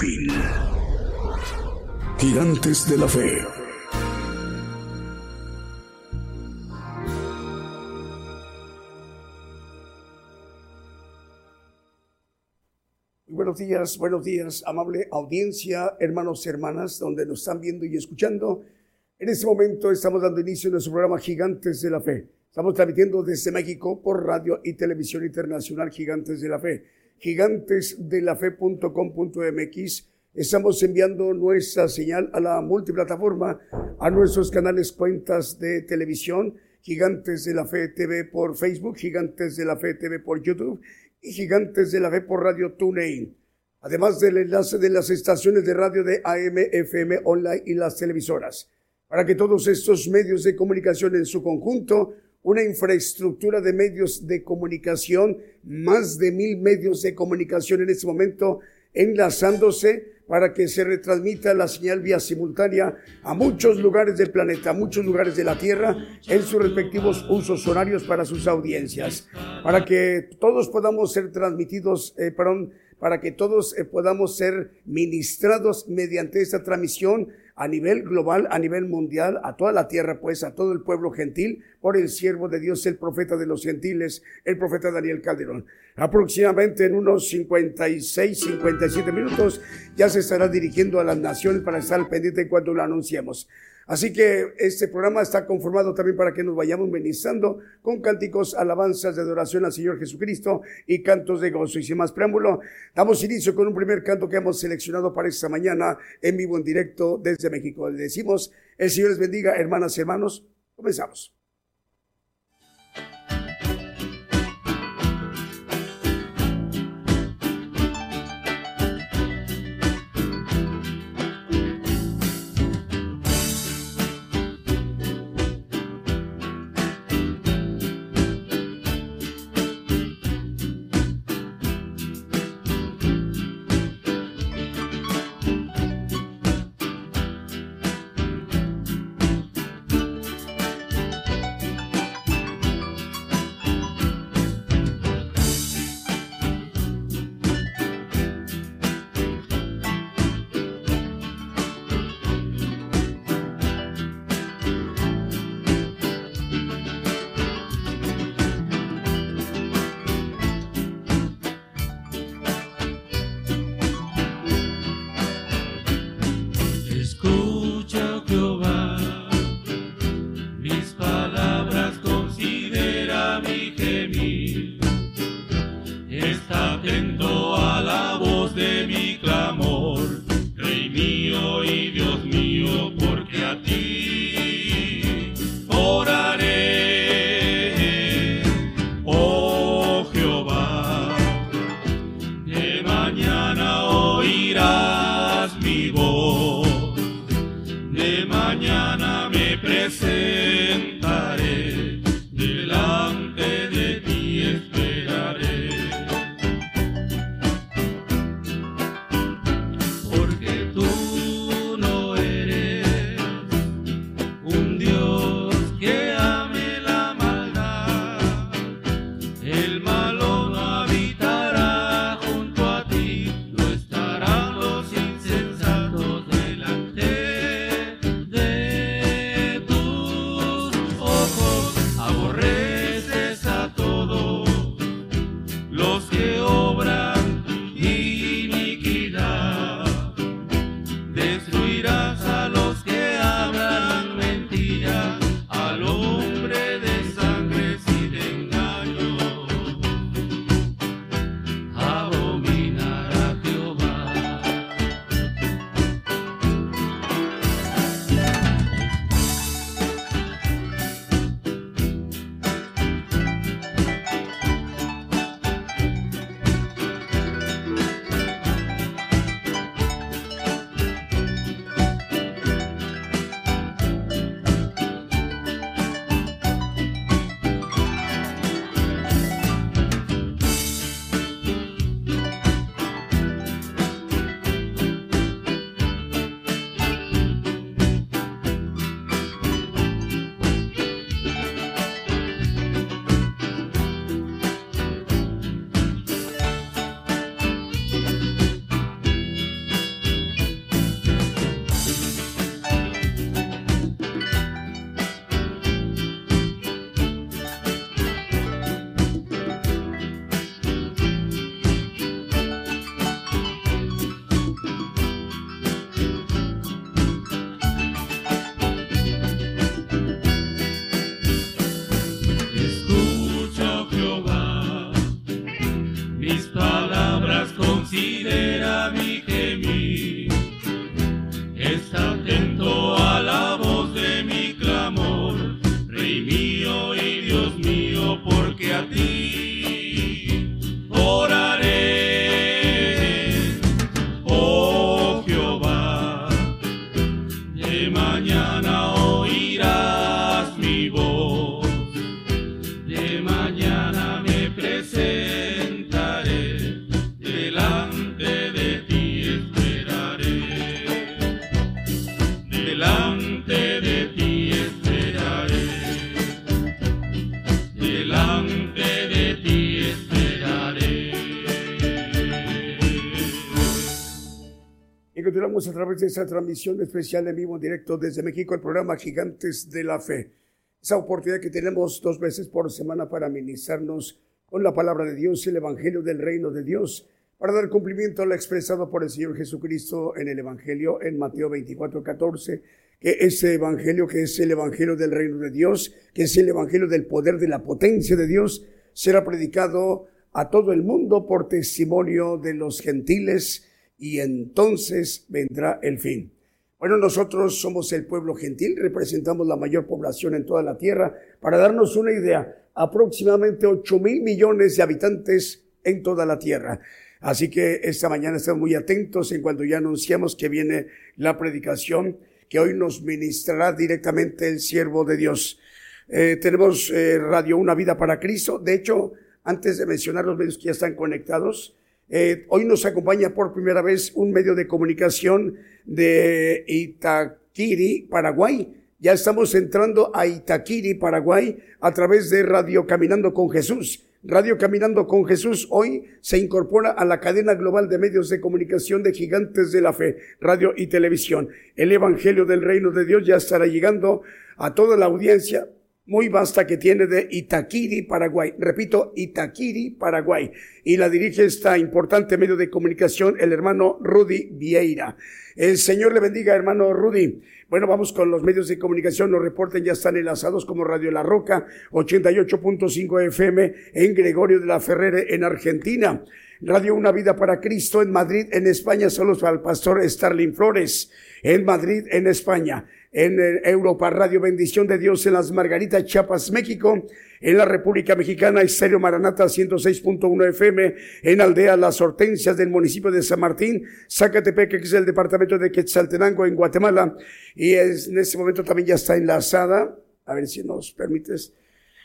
Fin. Gigantes de la Fe. Buenos días, buenos días, amable audiencia, hermanos y hermanas, donde nos están viendo y escuchando. En este momento estamos dando inicio a nuestro programa Gigantes de la Fe. Estamos transmitiendo desde México por radio y televisión internacional Gigantes de la Fe gigantesdelafe.com.mx. Estamos enviando nuestra señal a la multiplataforma, a nuestros canales cuentas de televisión, Gigantes de la Fe TV por Facebook, Gigantes de la Fe TV por YouTube y Gigantes de la Fe por Radio TuneIn. Además del enlace de las estaciones de radio de AM, FM, online y las televisoras. Para que todos estos medios de comunicación en su conjunto una infraestructura de medios de comunicación, más de mil medios de comunicación en este momento enlazándose para que se retransmita la señal vía simultánea a muchos lugares del planeta, a muchos lugares de la Tierra, en sus respectivos usos horarios para sus audiencias, para que todos podamos ser transmitidos, eh, para que todos eh, podamos ser ministrados mediante esta transmisión a nivel global, a nivel mundial, a toda la tierra, pues a todo el pueblo gentil, por el siervo de Dios, el profeta de los gentiles, el profeta Daniel Calderón. Aproximadamente en unos 56, 57 minutos ya se estará dirigiendo a las naciones para estar pendiente cuando lo anunciemos. Así que este programa está conformado también para que nos vayamos ministrando con cánticos, alabanzas de adoración al Señor Jesucristo y cantos de gozo. Y sin más preámbulo, damos inicio con un primer canto que hemos seleccionado para esta mañana en vivo en directo desde México. Le decimos, el Señor les bendiga, hermanas y hermanos. Comenzamos. Continuamos a través de esta transmisión especial en vivo directo desde México, el programa Gigantes de la Fe. Esa oportunidad que tenemos dos veces por semana para ministrarnos con la palabra de Dios, el Evangelio del Reino de Dios, para dar cumplimiento a lo expresado por el Señor Jesucristo en el Evangelio en Mateo 24, 14, que ese Evangelio, que es el Evangelio del Reino de Dios, que es el Evangelio del poder de la potencia de Dios, será predicado a todo el mundo por testimonio de los gentiles y entonces vendrá el fin. Bueno, nosotros somos el pueblo gentil, representamos la mayor población en toda la tierra. Para darnos una idea, aproximadamente 8 mil millones de habitantes en toda la tierra. Así que esta mañana estamos muy atentos en cuanto ya anunciamos que viene la predicación que hoy nos ministrará directamente el siervo de Dios. Eh, tenemos eh, Radio Una Vida para Cristo. De hecho, antes de mencionar los medios que ya están conectados, eh, hoy nos acompaña por primera vez un medio de comunicación de Itaquiri, Paraguay. Ya estamos entrando a Itaquiri, Paraguay, a través de Radio Caminando con Jesús. Radio Caminando con Jesús hoy se incorpora a la cadena global de medios de comunicación de gigantes de la fe, radio y televisión. El Evangelio del Reino de Dios ya estará llegando a toda la audiencia muy vasta que tiene de Itaquiri, Paraguay. Repito, Itaquiri, Paraguay. Y la dirige esta importante medio de comunicación el hermano Rudy Vieira. El Señor le bendiga, hermano Rudy. Bueno, vamos con los medios de comunicación. Los reporten ya están enlazados como Radio La Roca, 88.5 FM en Gregorio de la Ferrere, en Argentina. Radio Una Vida para Cristo en Madrid, en España, para el pastor Starling Flores. En Madrid, en España en Europa Radio. Bendición de Dios en las Margaritas, Chiapas, México, en la República Mexicana, Estéreo Maranata 106.1 FM, en Aldea Las Hortensias del municipio de San Martín, Zacatepec, que es el departamento de Quetzaltenango en Guatemala, y en este momento también ya está enlazada, a ver si nos permites,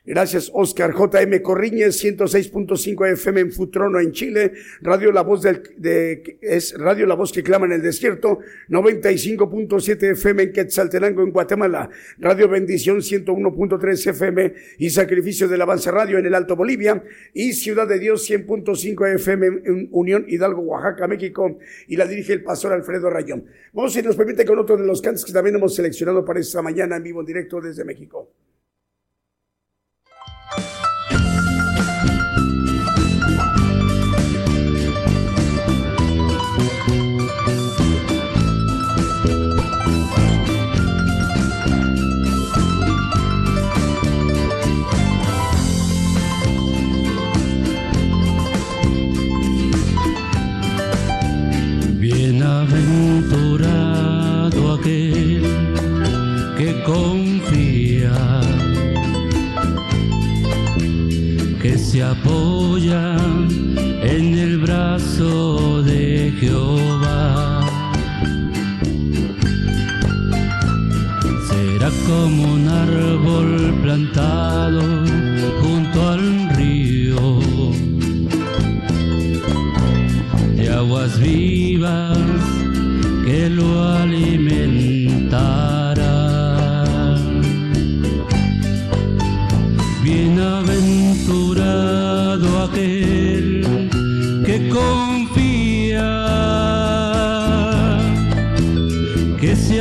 Gracias, Oscar. JM Corriñez, 106.5 FM en Futrono, en Chile. Radio La Voz del, de, es Radio La Voz que clama en el desierto. 95.7 FM en Quetzaltenango, en Guatemala. Radio Bendición, 101.3 FM y Sacrificio del Avance Radio en el Alto Bolivia. Y Ciudad de Dios, 100.5 FM en Unión Hidalgo, Oaxaca, México. Y la dirige el pastor Alfredo Rayón. Vamos, si nos permite, con otro de los cantos que también hemos seleccionado para esta mañana en vivo en directo desde México. Se apoya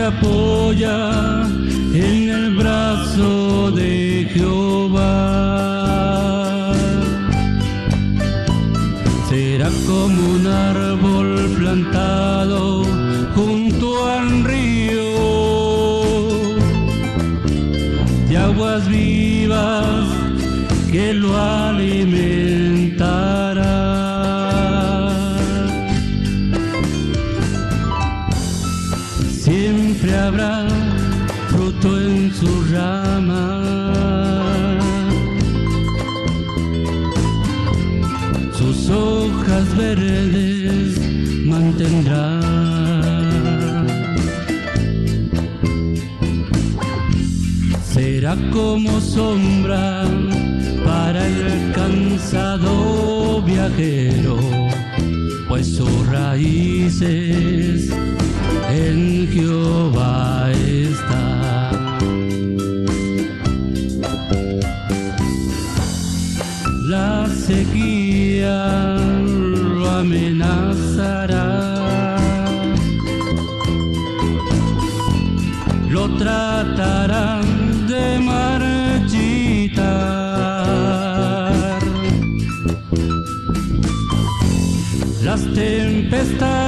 apoya en el brazo de Jehová. Será como un árbol plantado junto al río de aguas vivas que lo alimentan. Como sombra para el cansado viajero, pues sus raíces en Jehová está. La sequía lo amenazará, lo tratarán Las tempestades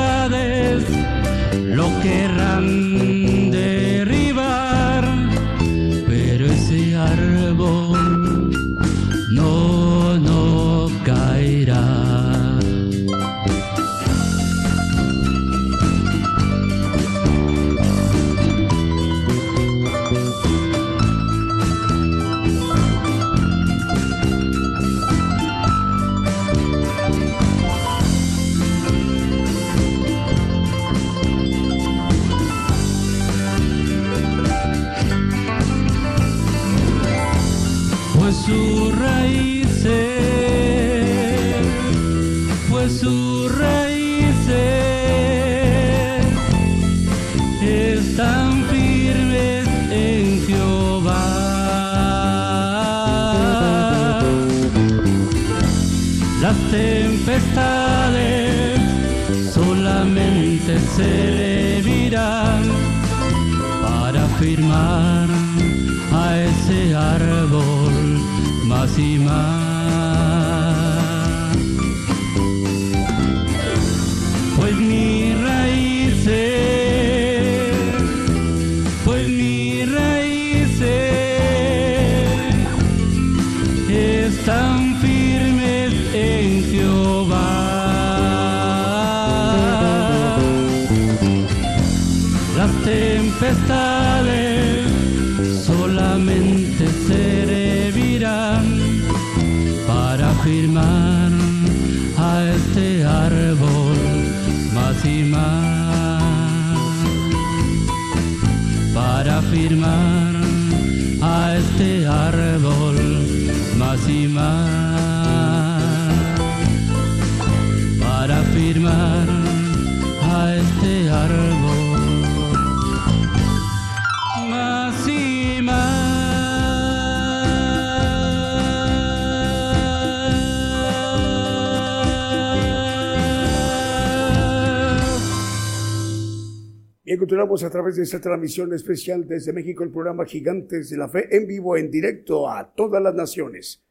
continuamos a través de esta transmisión especial desde México, el programa Gigantes de la Fe, en vivo, en directo a todas las naciones.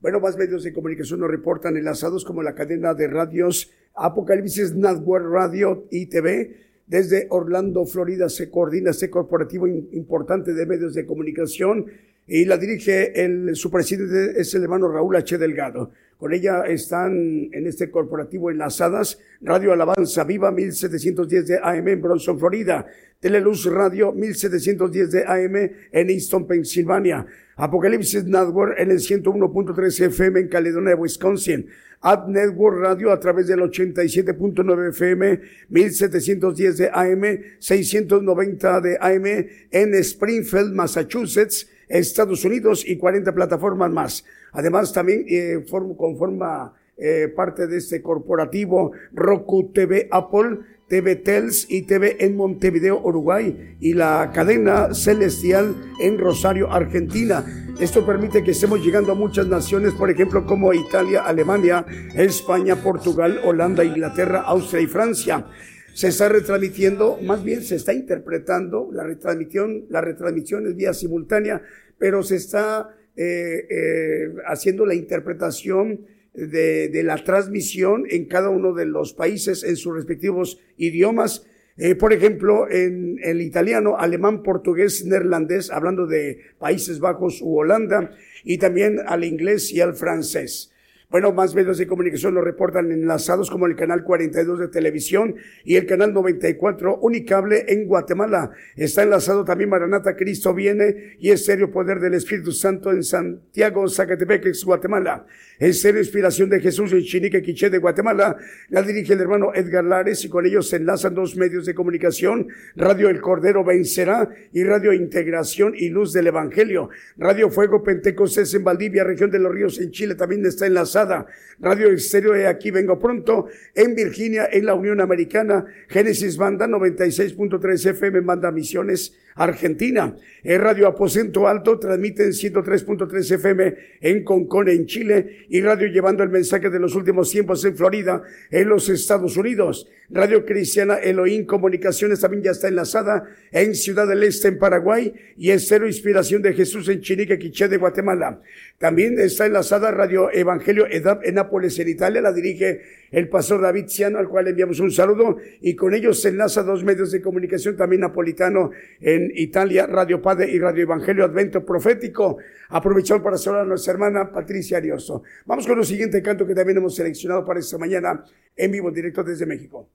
Bueno, más medios de comunicación nos reportan enlazados como la cadena de radios Apocalipsis Network Radio y TV. Desde Orlando, Florida, se coordina este corporativo importante de medios de comunicación y la dirige el, su presidente es el hermano Raúl H. Delgado. Con ella están en este corporativo enlazadas Radio Alabanza Viva 1710 de AM en Bronson, Florida. Teleluz Radio 1710 de AM en Easton, Pensilvania. Apocalipsis Network en el 101.3 FM en Caledonia, Wisconsin. Ad Network Radio a través del 87.9 FM, 1710 de AM, 690 de AM en Springfield, Massachusetts, Estados Unidos y 40 plataformas más. Además, también eh, form- conforma eh, parte de este corporativo Roku TV Apple, TV Tels y TV en Montevideo, Uruguay y la cadena Celestial en Rosario, Argentina. Esto permite que estemos llegando a muchas naciones, por ejemplo, como Italia, Alemania, España, Portugal, Holanda, Inglaterra, Austria y Francia. Se está retransmitiendo, más bien se está interpretando la retransmisión, la retransmisión es vía simultánea, pero se está eh, eh, haciendo la interpretación de, de la transmisión en cada uno de los países en sus respectivos idiomas. Eh, por ejemplo, en el italiano, alemán, portugués, neerlandés, hablando de Países Bajos u Holanda, y también al inglés y al francés. Bueno, más medios de comunicación lo reportan enlazados como el canal 42 de televisión y el canal 94 Unicable en Guatemala. Está enlazado también Maranata Cristo viene y Estéreo Poder del Espíritu Santo en Santiago, Zacatepec, Guatemala. Estéreo Inspiración de Jesús en Chinique, Quiché de Guatemala. La dirige el hermano Edgar Lares y con ellos se enlazan dos medios de comunicación. Radio El Cordero Vencerá y Radio Integración y Luz del Evangelio. Radio Fuego Pentecostés en Valdivia, región de los ríos en Chile también está Radio Estéreo de Aquí Vengo Pronto en Virginia, en la Unión Americana. Génesis Banda 96.3 FM, Banda Misiones Argentina. El Radio Aposento Alto transmite en 103.3 FM en Concón, en Chile, y Radio Llevando el Mensaje de los Últimos Tiempos en Florida, en los Estados Unidos. Radio Cristiana Elohim Comunicaciones también ya está enlazada en Ciudad del Este, en Paraguay, y en Cero Inspiración de Jesús en Chinique, Quiché de Guatemala. También está enlazada Radio Evangelio Edap en Nápoles, en Italia, la dirige el pastor David Ciano, al cual enviamos un saludo, y con ellos se enlaza dos medios de comunicación también napolitano en Italia, Radio Padre y Radio Evangelio Advento Profético. Aprovechamos para saludar a nuestra hermana Patricia Arioso. Vamos con el siguiente canto que también hemos seleccionado para esta mañana en vivo, directo desde México.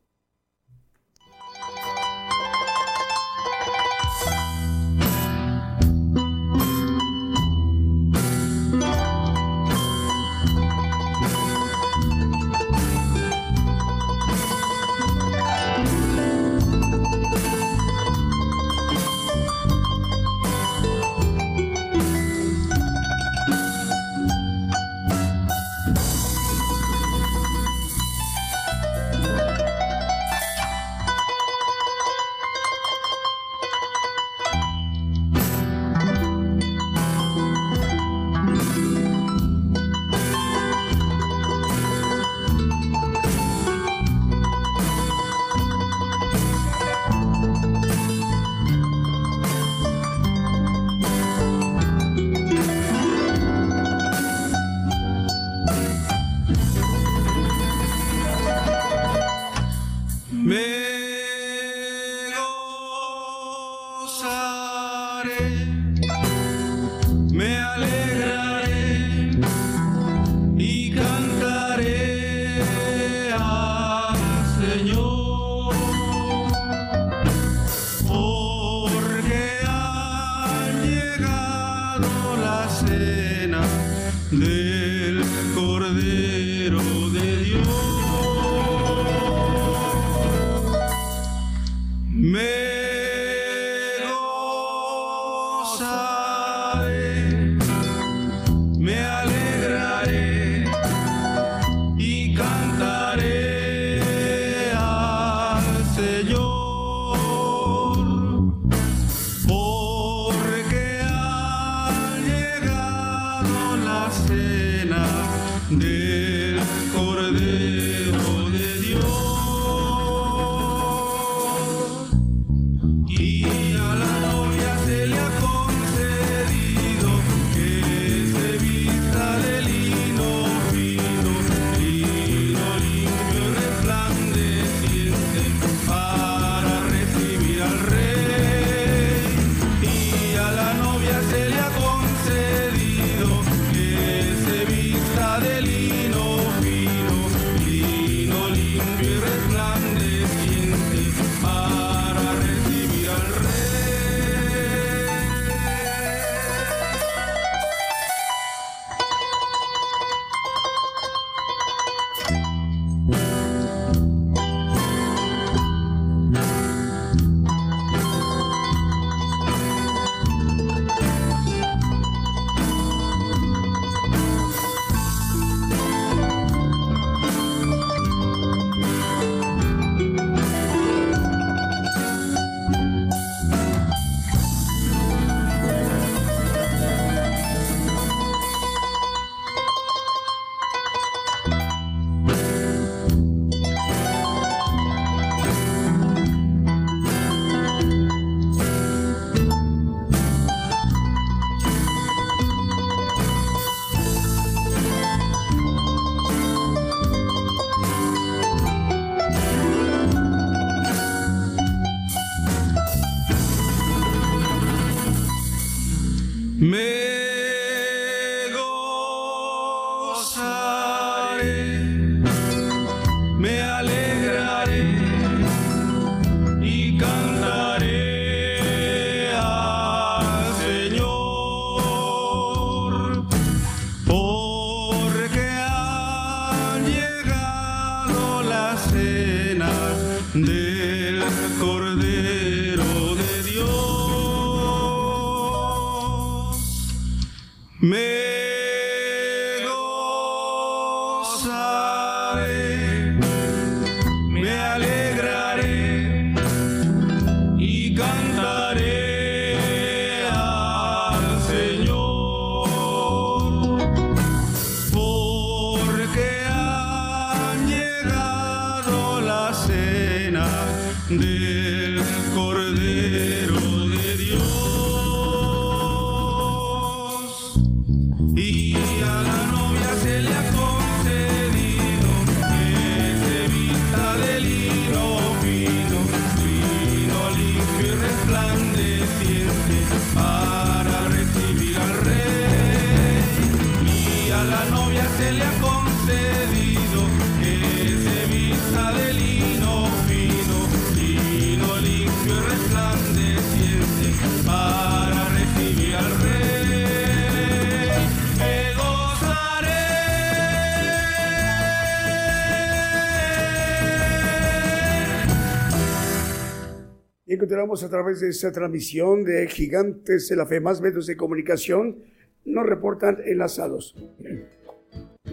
A través de esta transmisión de Gigantes de la Fe. Más medios de comunicación nos reportan enlazados.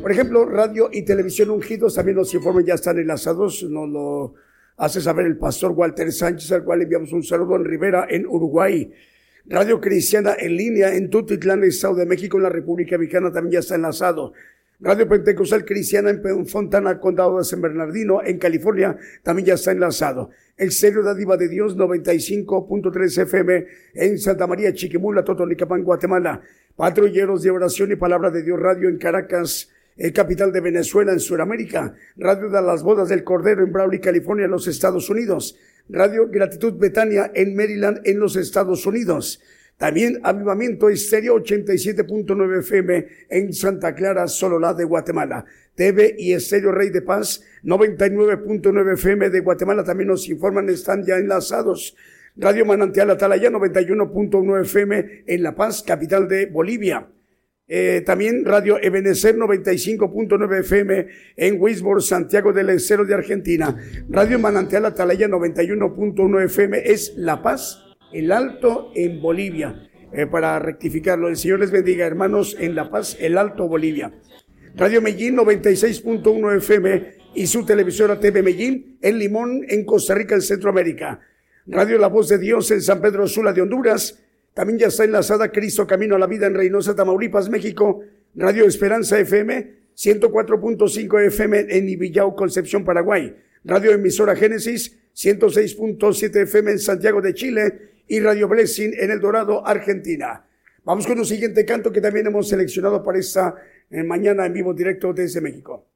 Por ejemplo, radio y televisión ungidos también nos informan, ya están enlazados. Nos lo hace saber el pastor Walter Sánchez, al cual enviamos un saludo en Rivera, en Uruguay. Radio Cristiana en línea en Tutitlán, Estado de México, en la República Mexicana, también ya está enlazado. Radio Pentecostal Cristiana en Fontana, Condado de San Bernardino, en California, también ya está enlazado. El Serio Dádiva de Dios 95.3 FM en Santa María, Chiquimula, Totonicapán, Guatemala. Patrulleros de Oración y Palabra de Dios Radio en Caracas, eh, capital de Venezuela, en Sudamérica. Radio de las Bodas del Cordero en Brawley, California, en los Estados Unidos. Radio Gratitud Betania en Maryland, en los Estados Unidos. También Avivamiento Estéreo 87.9 FM en Santa Clara, Sololá de Guatemala. TV y Estéreo Rey de Paz 99.9 FM de Guatemala también nos informan, están ya enlazados. Radio Manantial Atalaya 91.1 FM en La Paz, capital de Bolivia. Eh, también Radio Ebenecer 95.9 FM en Wisborne, Santiago del Estero de Argentina. Radio Manantial Atalaya 91.1 FM es La Paz, el Alto en Bolivia. Eh, para rectificarlo, el Señor les bendiga, hermanos, en La Paz, el Alto Bolivia. Radio Medellín 96.1 FM y su televisora TV Medellín en Limón, en Costa Rica, en Centroamérica. Radio La Voz de Dios en San Pedro Sula de Honduras. También ya está enlazada Cristo Camino a la Vida en Reynosa, Tamaulipas, México. Radio Esperanza FM 104.5 FM en Ibillau, Concepción, Paraguay. Radio Emisora Génesis 106.7 FM en Santiago de Chile y Radio Blessing en El Dorado, Argentina. Vamos con un siguiente canto que también hemos seleccionado para esta eh, mañana en vivo directo desde México.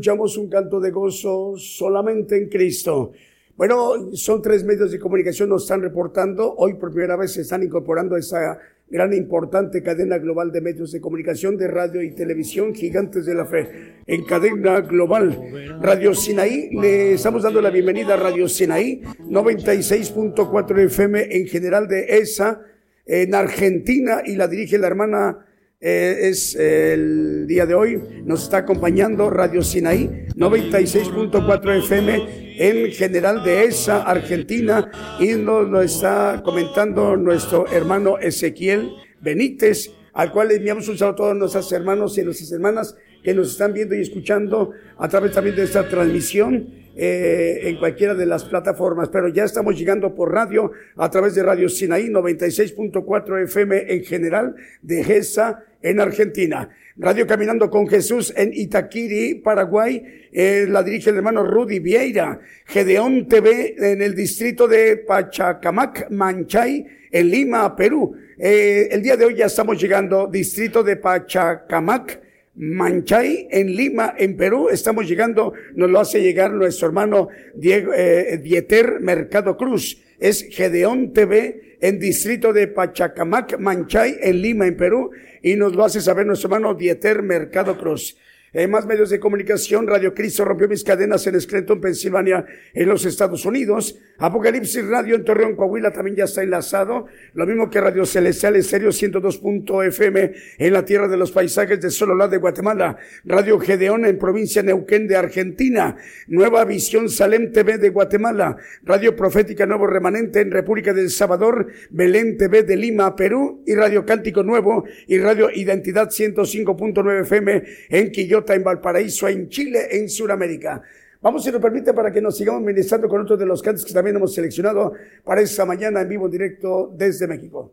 Escuchamos un canto de gozo solamente en Cristo. Bueno, son tres medios de comunicación, nos están reportando. Hoy por primera vez se están incorporando a esa gran importante cadena global de medios de comunicación de radio y televisión, gigantes de la fe. En cadena global, Radio Sinaí, le estamos dando la bienvenida a Radio Sinaí, 96.4 FM en general de ESA, en Argentina, y la dirige la hermana eh, es el día de hoy. Nos está acompañando Radio Sinaí 96.4 FM en general de esa Argentina y nos lo está comentando nuestro hermano Ezequiel Benítez, al cual le enviamos un saludo a todos nuestros hermanos y nuestras hermanas que nos están viendo y escuchando a través también de esta transmisión eh, en cualquiera de las plataformas, pero ya estamos llegando por radio a través de Radio Sinaí 96.4 FM en general de GESA en Argentina. Radio Caminando con Jesús en Itaquiri, Paraguay, eh, la dirige el hermano Rudy Vieira. Gedeón TV en el distrito de Pachacamac, Manchay, en Lima, Perú. Eh, el día de hoy ya estamos llegando, distrito de Pachacamac, Manchay, en Lima, en Perú. Estamos llegando, nos lo hace llegar nuestro hermano Diego, eh, Dieter Mercado Cruz. Es Gedeón TV en distrito de Pachacamac, Manchay, en Lima, en Perú. Y nos lo hace saber nuestro hermano Dieter Mercado Cruz. Eh, más medios de comunicación, Radio Cristo rompió mis cadenas en Scranton, Pensilvania, en los Estados Unidos. Apocalipsis Radio en Torreón, Coahuila también ya está enlazado. Lo mismo que Radio Celestial Estéreo 102.fm en la tierra de los paisajes de Sololá de Guatemala. Radio Gedeón en provincia Neuquén de Argentina. Nueva Visión Salem TV de Guatemala. Radio Profética Nuevo Remanente en República del Salvador. Belén TV de Lima, Perú. Y Radio Cántico Nuevo y Radio Identidad 105.9 FM en Quillota, en Valparaíso, en Chile, en Sudamérica. Vamos, si nos permite, para que nos sigamos ministrando con otros de los cantos que también hemos seleccionado para esta mañana en vivo directo desde México.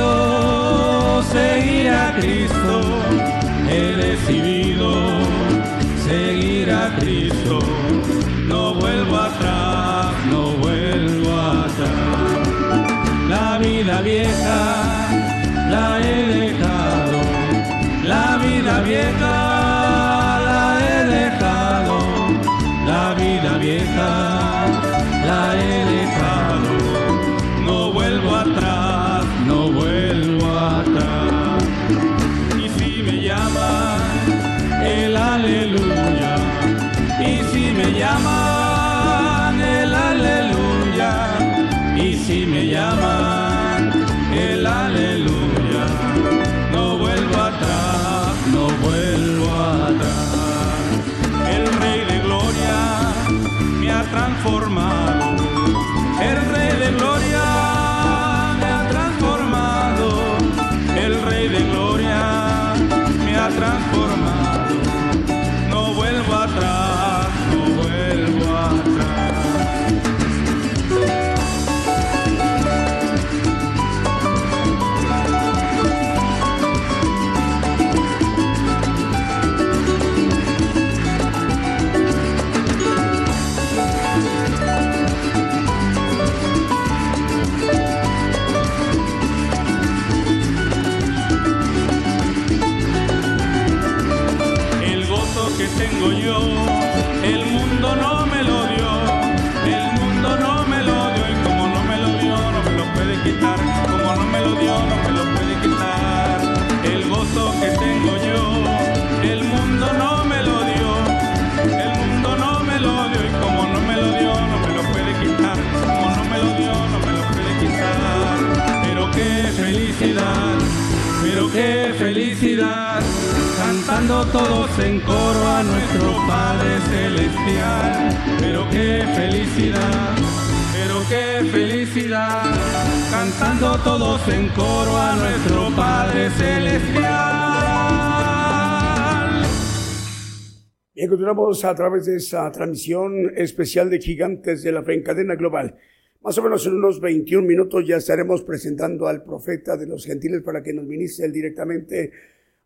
Decidido seguir a Cristo. He decidido seguir a Cristo. No vuelvo atrás, no vuelvo atrás. La vida vieja la he qué felicidad, cantando todos en coro a nuestro Padre Celestial. Pero qué felicidad, pero qué felicidad, cantando todos en coro a nuestro Padre Celestial. Bien, continuamos a través de esa transmisión especial de Gigantes de la Fe en cadena global. Más o menos en unos 21 minutos ya estaremos presentando al profeta de los gentiles para que nos ministre directamente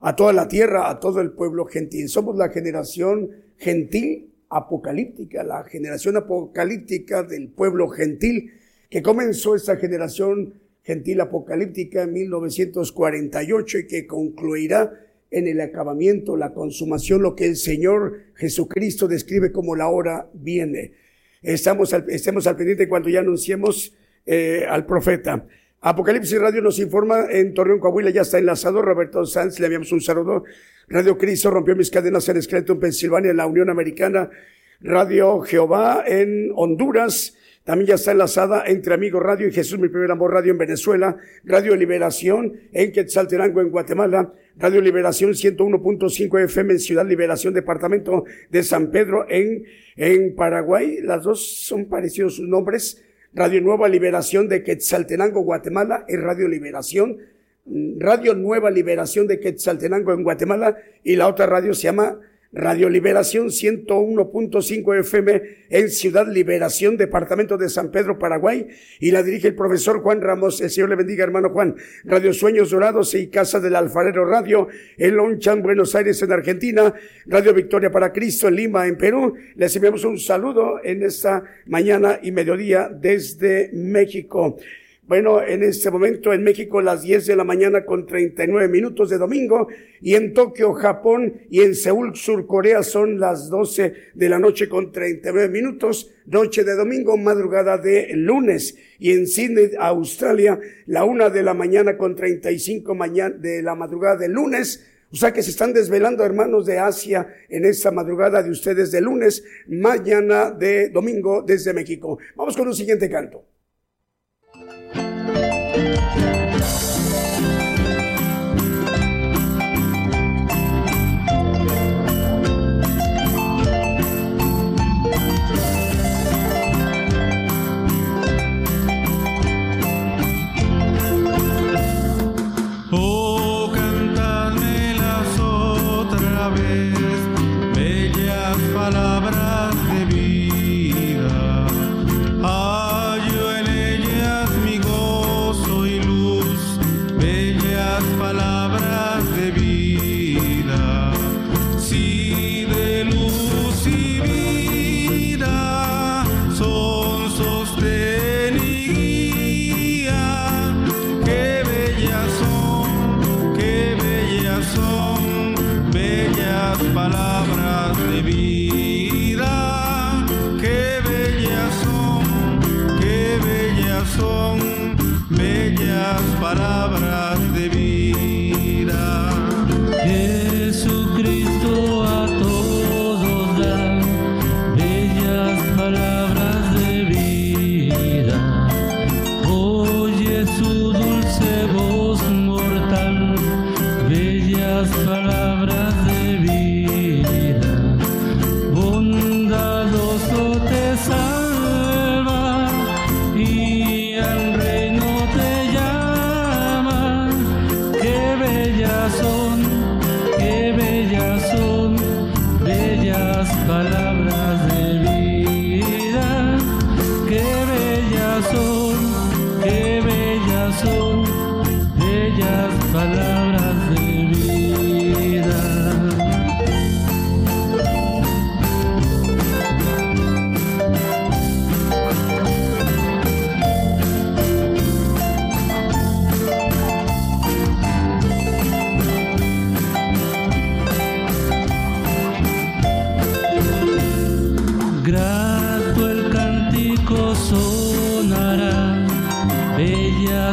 a toda la tierra, a todo el pueblo gentil. Somos la generación gentil apocalíptica, la generación apocalíptica del pueblo gentil que comenzó esta generación gentil apocalíptica en 1948 y que concluirá en el acabamiento, la consumación, lo que el Señor Jesucristo describe como la hora viene. Estamos al, estemos al pendiente cuando ya anunciemos eh, al profeta. Apocalipsis Radio nos informa en Torreón, Coahuila, ya está enlazado. Roberto Sanz, le enviamos un saludo. Radio Cristo rompió mis cadenas en Scranton, Pensilvania, en la Unión Americana. Radio Jehová en Honduras, también ya está enlazada entre Amigo Radio y Jesús Mi Primer Amor Radio en Venezuela, Radio Liberación en Quetzaltenango en Guatemala, Radio Liberación 101.5 FM en Ciudad Liberación, Departamento de San Pedro en, en Paraguay. Las dos son parecidos sus nombres. Radio Nueva Liberación de Quetzaltenango, Guatemala, es Radio Liberación. mm, Radio Nueva Liberación de Quetzaltenango en Guatemala y la otra radio se llama Radio Liberación 101.5 FM en Ciudad Liberación, Departamento de San Pedro, Paraguay, y la dirige el profesor Juan Ramos. El Señor le bendiga, hermano Juan. Radio Sueños Dorados y Casa del Alfarero Radio en Lonchan, Buenos Aires, en Argentina. Radio Victoria para Cristo en Lima, en Perú. Les enviamos un saludo en esta mañana y mediodía desde México. Bueno, en este momento en México las 10 de la mañana con 39 minutos de domingo y en Tokio, Japón y en Seúl, Sur Corea son las 12 de la noche con 39 minutos, noche de domingo, madrugada de lunes y en Sydney, Australia, la una de la mañana con 35 mañana de la madrugada de lunes, o sea que se están desvelando, hermanos de Asia, en esta madrugada de ustedes de lunes, mañana de domingo desde México. Vamos con un siguiente canto.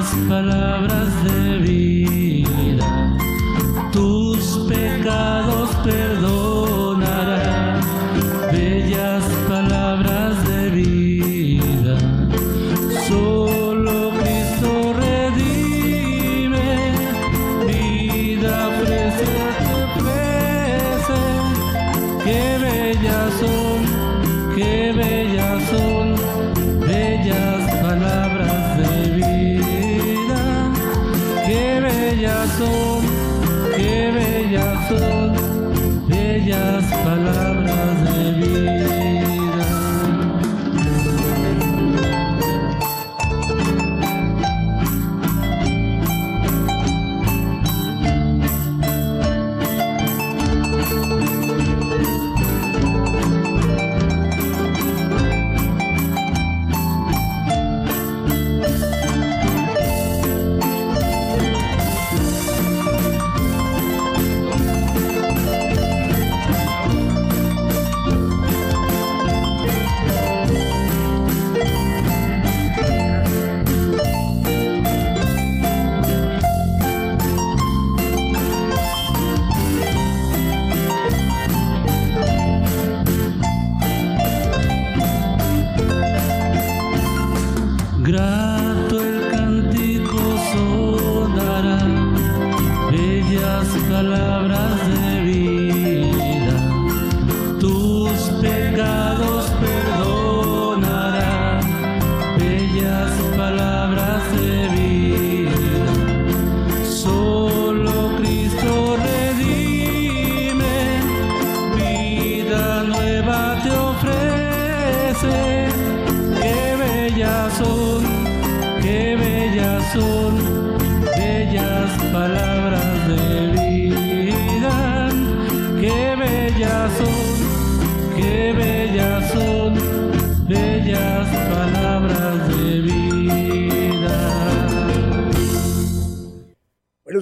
Bellas palabras de vida.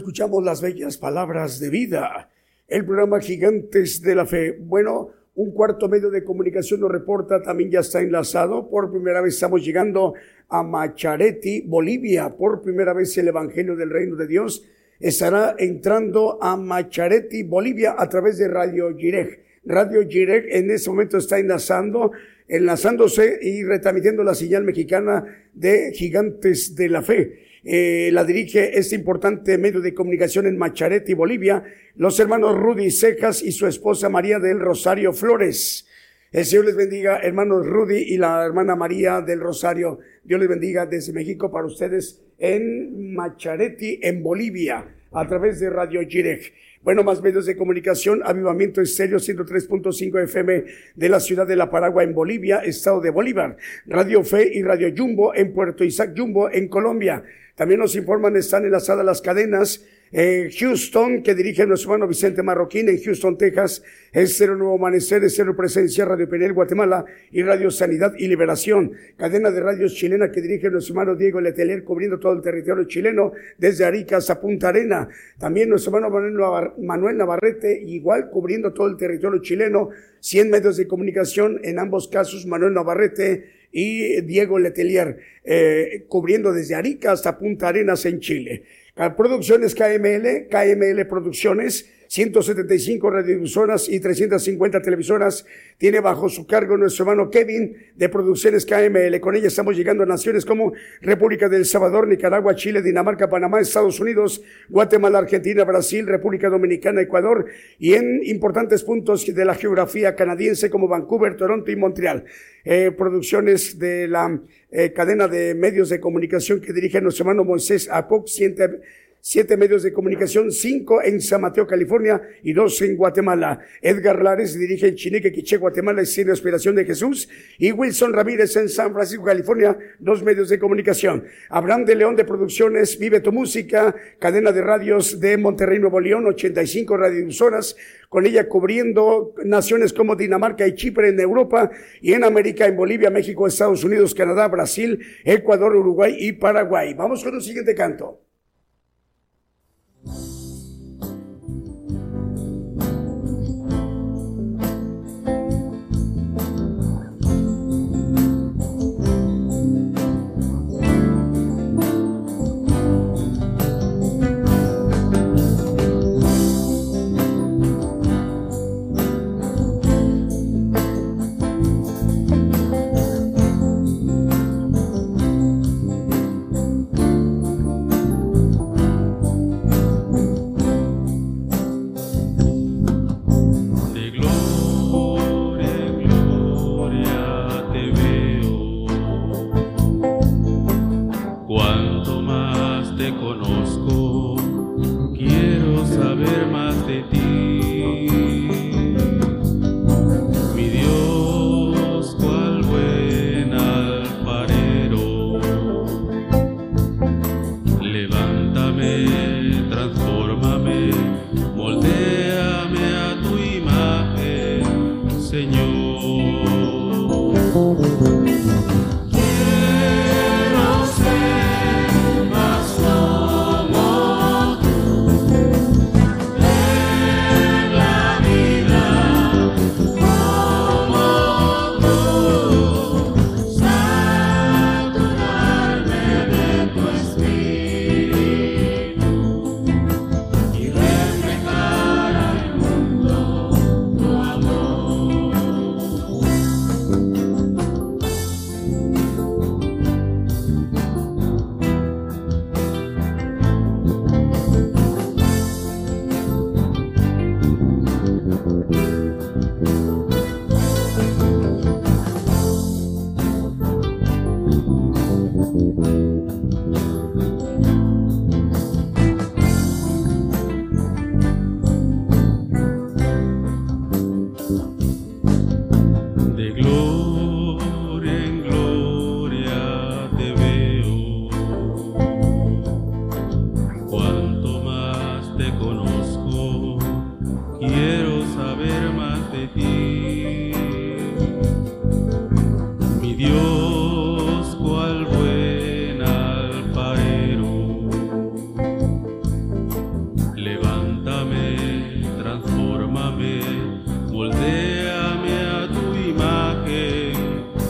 Escuchamos las bellas palabras de vida. El programa Gigantes de la Fe. Bueno, un cuarto medio de comunicación nos reporta, también ya está enlazado. Por primera vez estamos llegando a Machareti, Bolivia. Por primera vez el Evangelio del Reino de Dios estará entrando a Machareti, Bolivia, a través de Radio Gireg. Radio Gireg en este momento está enlazando, enlazándose y retransmitiendo la señal mexicana de Gigantes de la Fe. Eh, la dirige este importante medio de comunicación en Machareti, Bolivia, los hermanos Rudy Cejas y su esposa María del Rosario Flores. El Señor les bendiga, hermanos Rudy y la hermana María del Rosario. Dios les bendiga desde México para ustedes en Machareti, en Bolivia, a través de Radio Gireg. Bueno, más medios de comunicación, Avivamiento Estéreo 103.5 FM de la ciudad de La Paragua en Bolivia, estado de Bolívar, Radio Fe y Radio Jumbo en Puerto Isaac Jumbo en Colombia. También nos informan, están enlazadas las cadenas en Houston, que dirige nuestro hermano Vicente Marroquín, en Houston, Texas, es Cero Nuevo Amanecer, es Cero Presencia, Radio Penel, Guatemala y Radio Sanidad y Liberación. Cadena de radios chilena que dirige nuestro hermano Diego Letelier, cubriendo todo el territorio chileno, desde Arica hasta Punta Arena. También nuestro hermano Manuel Navarrete, igual cubriendo todo el territorio chileno. 100 medios de comunicación, en ambos casos Manuel Navarrete y Diego Letelier, eh, cubriendo desde Arica hasta Punta Arenas en Chile. Producciones KML, KML Producciones, 175 radiodifusoras y 350 televisoras. Tiene bajo su cargo nuestro hermano Kevin de Producciones KML. Con ella estamos llegando a naciones como República del Salvador, Nicaragua, Chile, Dinamarca, Panamá, Estados Unidos, Guatemala, Argentina, Brasil, República Dominicana, Ecuador y en importantes puntos de la geografía canadiense como Vancouver, Toronto y Montreal. Eh, producciones de la eh, cadena de medios de comunicación que dirige nuestro hermano Moisés Apoc, siete, medios de comunicación, cinco en San Mateo, California y dos en Guatemala. Edgar Lares dirige en Chinique, Quiché, Guatemala, Cine Inspiración de Jesús y Wilson Ramírez en San Francisco, California, dos medios de comunicación. Abraham de León de Producciones, Vive tu Música, cadena de radios de Monterrey, Nuevo León, 85 radiodifusoras, con ella cubriendo naciones como Dinamarca y Chipre en Europa y en América, en Bolivia, México, Estados Unidos, Canadá, Brasil, Ecuador, Uruguay y Paraguay. Vamos con el siguiente canto. you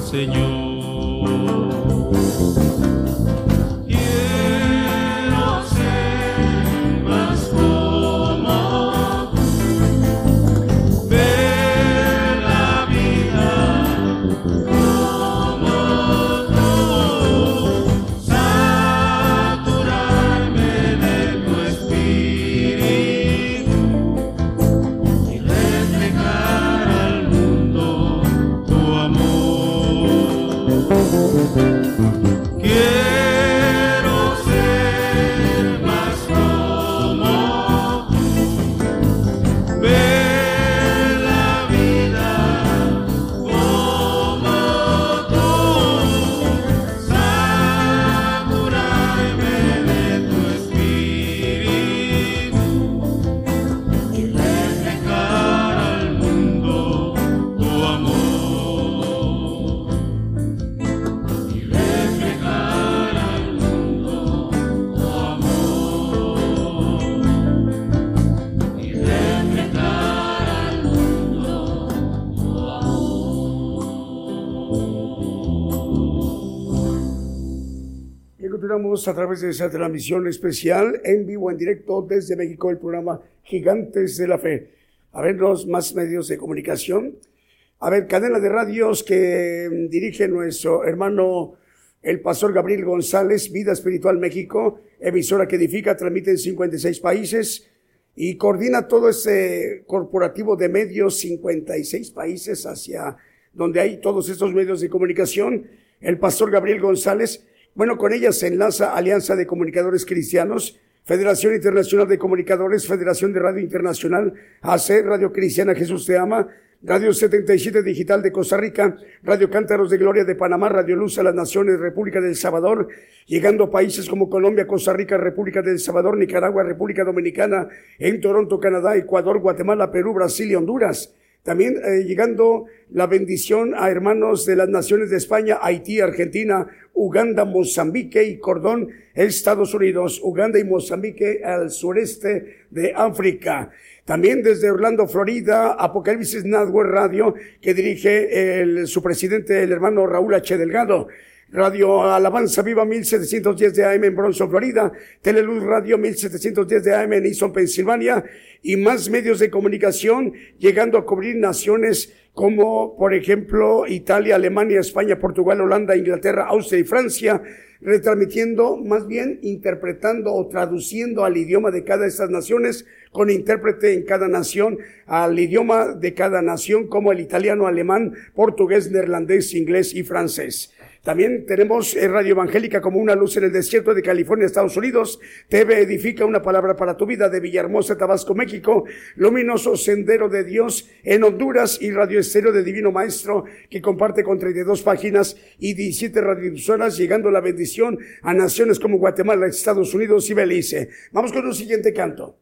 Señor. A través de esa transmisión especial en vivo, en directo desde México, el programa Gigantes de la Fe. A ver los más medios de comunicación. A ver, cadena de radios que mm, dirige nuestro hermano el pastor Gabriel González, Vida Espiritual México, emisora que edifica, transmite en 56 países y coordina todo ese corporativo de medios, 56 países hacia donde hay todos estos medios de comunicación. El pastor Gabriel González, bueno, con ella se enlaza Alianza de Comunicadores Cristianos, Federación Internacional de Comunicadores, Federación de Radio Internacional, AC, Radio Cristiana Jesús Te Ama, Radio 77 Digital de Costa Rica, Radio Cántaros de Gloria de Panamá, Radio Luz a las Naciones, República del Salvador, llegando a países como Colombia, Costa Rica, República del Salvador, Nicaragua, República Dominicana, en Toronto, Canadá, Ecuador, Guatemala, Perú, Brasil y Honduras. También eh, llegando la bendición a hermanos de las naciones de España, Haití, Argentina, Uganda, Mozambique y Cordón, Estados Unidos, Uganda y Mozambique al sureste de África. También desde Orlando, Florida, Apocalipsis Network Radio, que dirige el, su presidente, el hermano Raúl H. Delgado. Radio Alabanza Viva 1710 de AM en Bronson, Florida, Teleluz Radio 1710 de AM en Easton, Pensilvania, y más medios de comunicación llegando a cubrir naciones como, por ejemplo, Italia, Alemania, España, Portugal, Holanda, Inglaterra, Austria y Francia, retransmitiendo, más bien interpretando o traduciendo al idioma de cada de estas naciones, con intérprete en cada nación, al idioma de cada nación, como el italiano, alemán, portugués, neerlandés, inglés y francés. También tenemos eh, Radio Evangélica como una luz en el desierto de California, Estados Unidos. TV Edifica una palabra para tu vida de Villahermosa, Tabasco, México. Luminoso Sendero de Dios en Honduras y Radio Estéreo de Divino Maestro que comparte con 32 páginas y 17 radiodifusoras llegando la bendición a naciones como Guatemala, Estados Unidos y Belice. Vamos con un siguiente canto.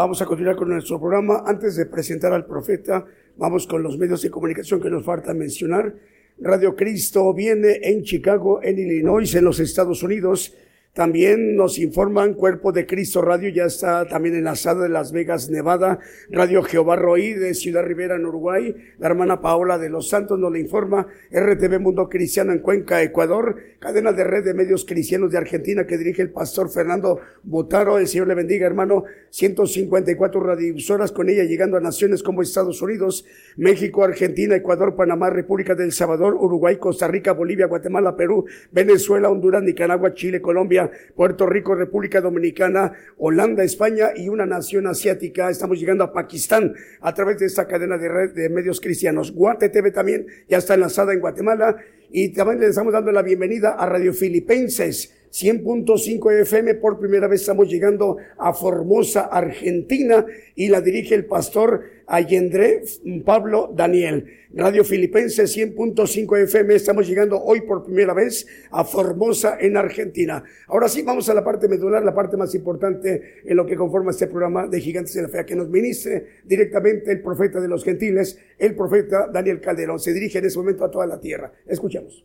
Vamos a continuar con nuestro programa. Antes de presentar al profeta, vamos con los medios de comunicación que nos falta mencionar. Radio Cristo viene en Chicago, en Illinois, en los Estados Unidos. También nos informan Cuerpo de Cristo Radio, ya está también enlazado de Las Vegas, Nevada. Radio Jehová Roí de Ciudad Rivera, en Uruguay. La hermana Paola de los Santos nos la informa. RTV Mundo Cristiano en Cuenca, Ecuador. Cadena de red de medios cristianos de Argentina que dirige el pastor Fernando Botaro. El Señor le bendiga, hermano. 154 radiodifusoras con ella llegando a naciones como Estados Unidos, México, Argentina, Ecuador, Panamá, República del Salvador, Uruguay, Costa Rica, Bolivia, Guatemala, Perú, Venezuela, Honduras, Nicaragua, Chile, Colombia, Puerto Rico, República Dominicana, Holanda, España y una nación asiática. Estamos llegando a Pakistán a través de esta cadena de red de medios cristianos. Guate TV también ya está enlazada en Guatemala y también le estamos dando la bienvenida a Radio Filipenses 100.5 FM. Por primera vez estamos llegando a Formosa, Argentina, y la dirige el pastor Allendré Pablo Daniel. Radio Filipenses 100.5 FM. Estamos llegando hoy por primera vez a Formosa, en Argentina. Ahora sí, vamos a la parte medular, la parte más importante en lo que conforma este programa de Gigantes de la Fe, que nos ministre directamente el profeta de los gentiles, el profeta Daniel Calderón. Se dirige en ese momento a toda la tierra. Escuchamos.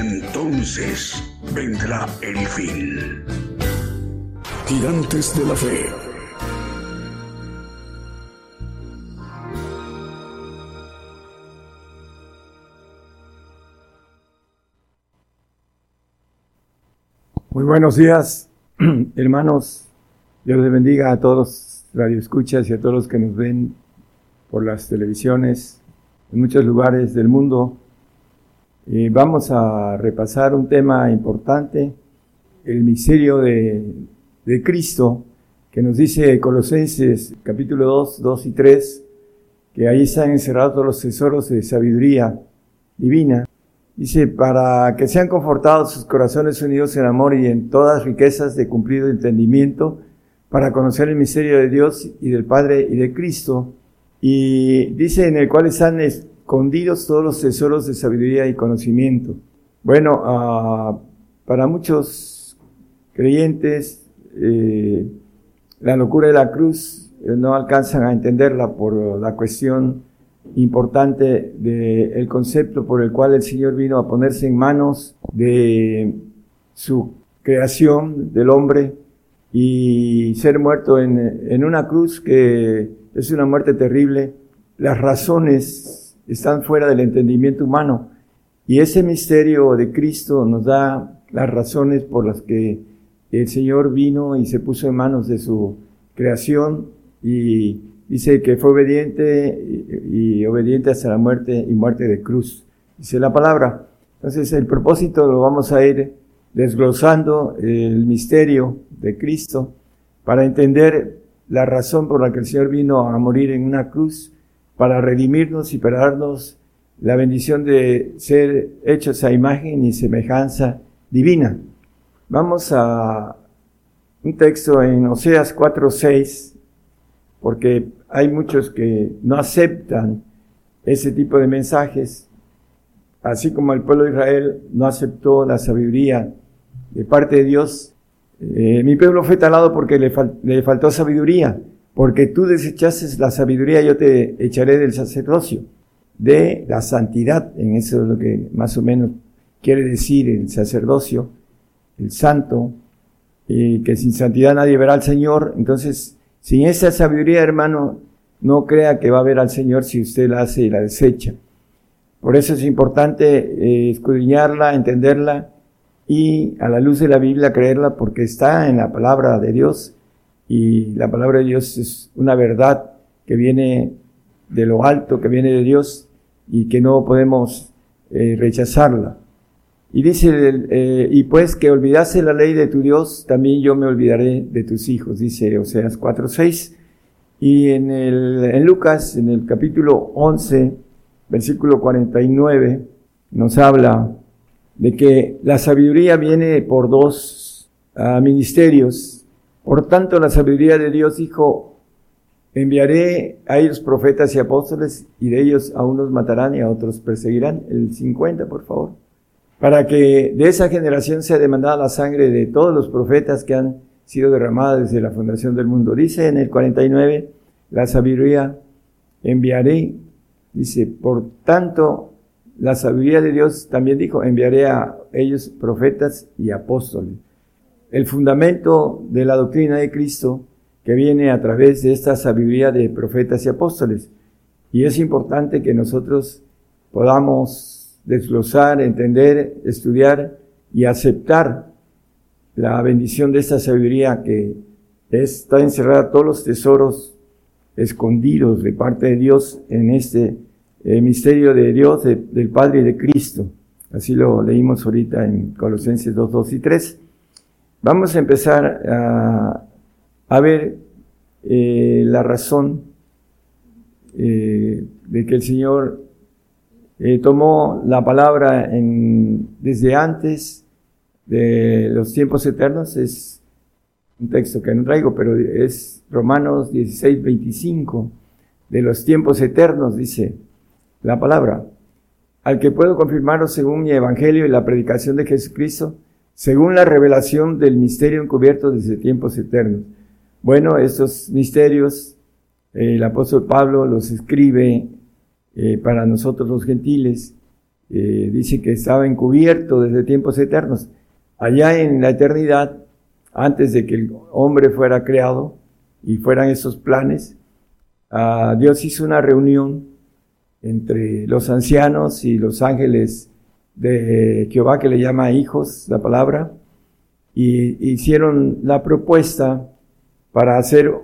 entonces vendrá el fin. Gigantes de la fe. Muy buenos días, hermanos. Dios les bendiga a todos los radioescuchas y a todos los que nos ven por las televisiones en muchos lugares del mundo. Vamos a repasar un tema importante, el misterio de, de Cristo, que nos dice Colosenses capítulo 2, 2 y 3, que ahí están encerrados todos los tesoros de sabiduría divina. Dice, para que sean confortados sus corazones unidos en amor y en todas riquezas de cumplido entendimiento, para conocer el misterio de Dios y del Padre y de Cristo. Y dice, en el cual están escondidos todos los tesoros de sabiduría y conocimiento. Bueno, ah, para muchos creyentes, eh, la locura de la cruz eh, no alcanzan a entenderla por la cuestión importante del concepto por el cual el Señor vino a ponerse en manos de su creación del hombre y ser muerto en, en una cruz que es una muerte terrible. Las razones están fuera del entendimiento humano y ese misterio de Cristo nos da las razones por las que el Señor vino y se puso en manos de su creación y dice que fue obediente y, obediente hasta la muerte y muerte de cruz. Dice la palabra. Entonces el propósito lo vamos a ir desglosando el misterio de Cristo para entender la razón por la que el Señor vino a morir en una cruz para redimirnos y para darnos la bendición de ser hechos a imagen y semejanza divina. Vamos a un texto en Oseas 4:6 porque hay muchos que no aceptan ese tipo de mensajes, así como el pueblo de Israel no aceptó la sabiduría de parte de Dios. Eh, mi pueblo fue talado porque le, fal le, faltó sabiduría, porque tú desechaste la sabiduría, yo te echaré del sacerdocio, de la santidad, en eso es lo que más o menos quiere decir el sacerdocio, el santo, y que sin santidad nadie verá al Señor, entonces sin esa sabiduría, hermano, no crea que va a ver al Señor si usted la hace y la desecha. Por eso es importante eh, escudriñarla, entenderla y a la luz de la Biblia creerla porque está en la palabra de Dios y la palabra de Dios es una verdad que viene de lo alto, que viene de Dios y que no podemos eh, rechazarla. Y dice, eh, y pues que olvidase la ley de tu Dios, también yo me olvidaré de tus hijos, dice Oseas 4.6. Y en, el, en Lucas, en el capítulo 11, versículo 49, nos habla de que la sabiduría viene por dos uh, ministerios. Por tanto, la sabiduría de Dios dijo, enviaré a ellos profetas y apóstoles, y de ellos a unos matarán y a otros perseguirán. El 50, por favor para que de esa generación sea demandada la sangre de todos los profetas que han sido derramadas desde la fundación del mundo. Dice en el 49, la sabiduría enviaré, dice, por tanto, la sabiduría de Dios también dijo, enviaré a ellos profetas y apóstoles. El fundamento de la doctrina de Cristo que viene a través de esta sabiduría de profetas y apóstoles. Y es importante que nosotros podamos desglosar, entender, estudiar y aceptar la bendición de esta sabiduría que está encerrada todos los tesoros escondidos de parte de Dios en este eh, misterio de Dios, de- del Padre y de Cristo. Así lo leímos ahorita en Colosenses 2, 2 y 3. Vamos a empezar a, a ver eh, la razón eh, de que el Señor eh, tomó la palabra en, desde antes de los tiempos eternos. Es un texto que no traigo, pero es Romanos 16, 25. De los tiempos eternos, dice la palabra. Al que puedo confirmaros según mi evangelio y la predicación de Jesucristo, según la revelación del misterio encubierto desde tiempos eternos. Bueno, estos misterios, eh, el apóstol Pablo los escribe eh, para nosotros los gentiles. Eh, dice que estaba encubierto desde tiempos eternos. Allá en la eternidad, antes de que el hombre fuera creado y fueran esos planes, ah, Dios hizo una reunión entre los ancianos y los ángeles de Jehová, que le llama hijos, la palabra, y hicieron la propuesta para hacer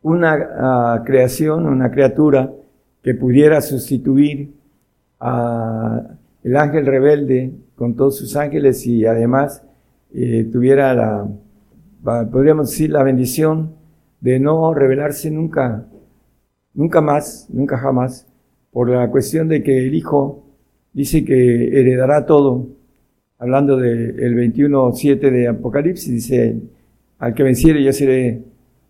una ah, creación, una criatura que pudiera sustituir a el ángel rebelde con todos sus ángeles y además eh, tuviera la, podríamos decir, la bendición de no revelarse nunca, nunca más, nunca jamás, por la cuestión de que el Hijo dice que heredará todo, hablando del 21.7 de Apocalipsis, dice, al que venciere yo seré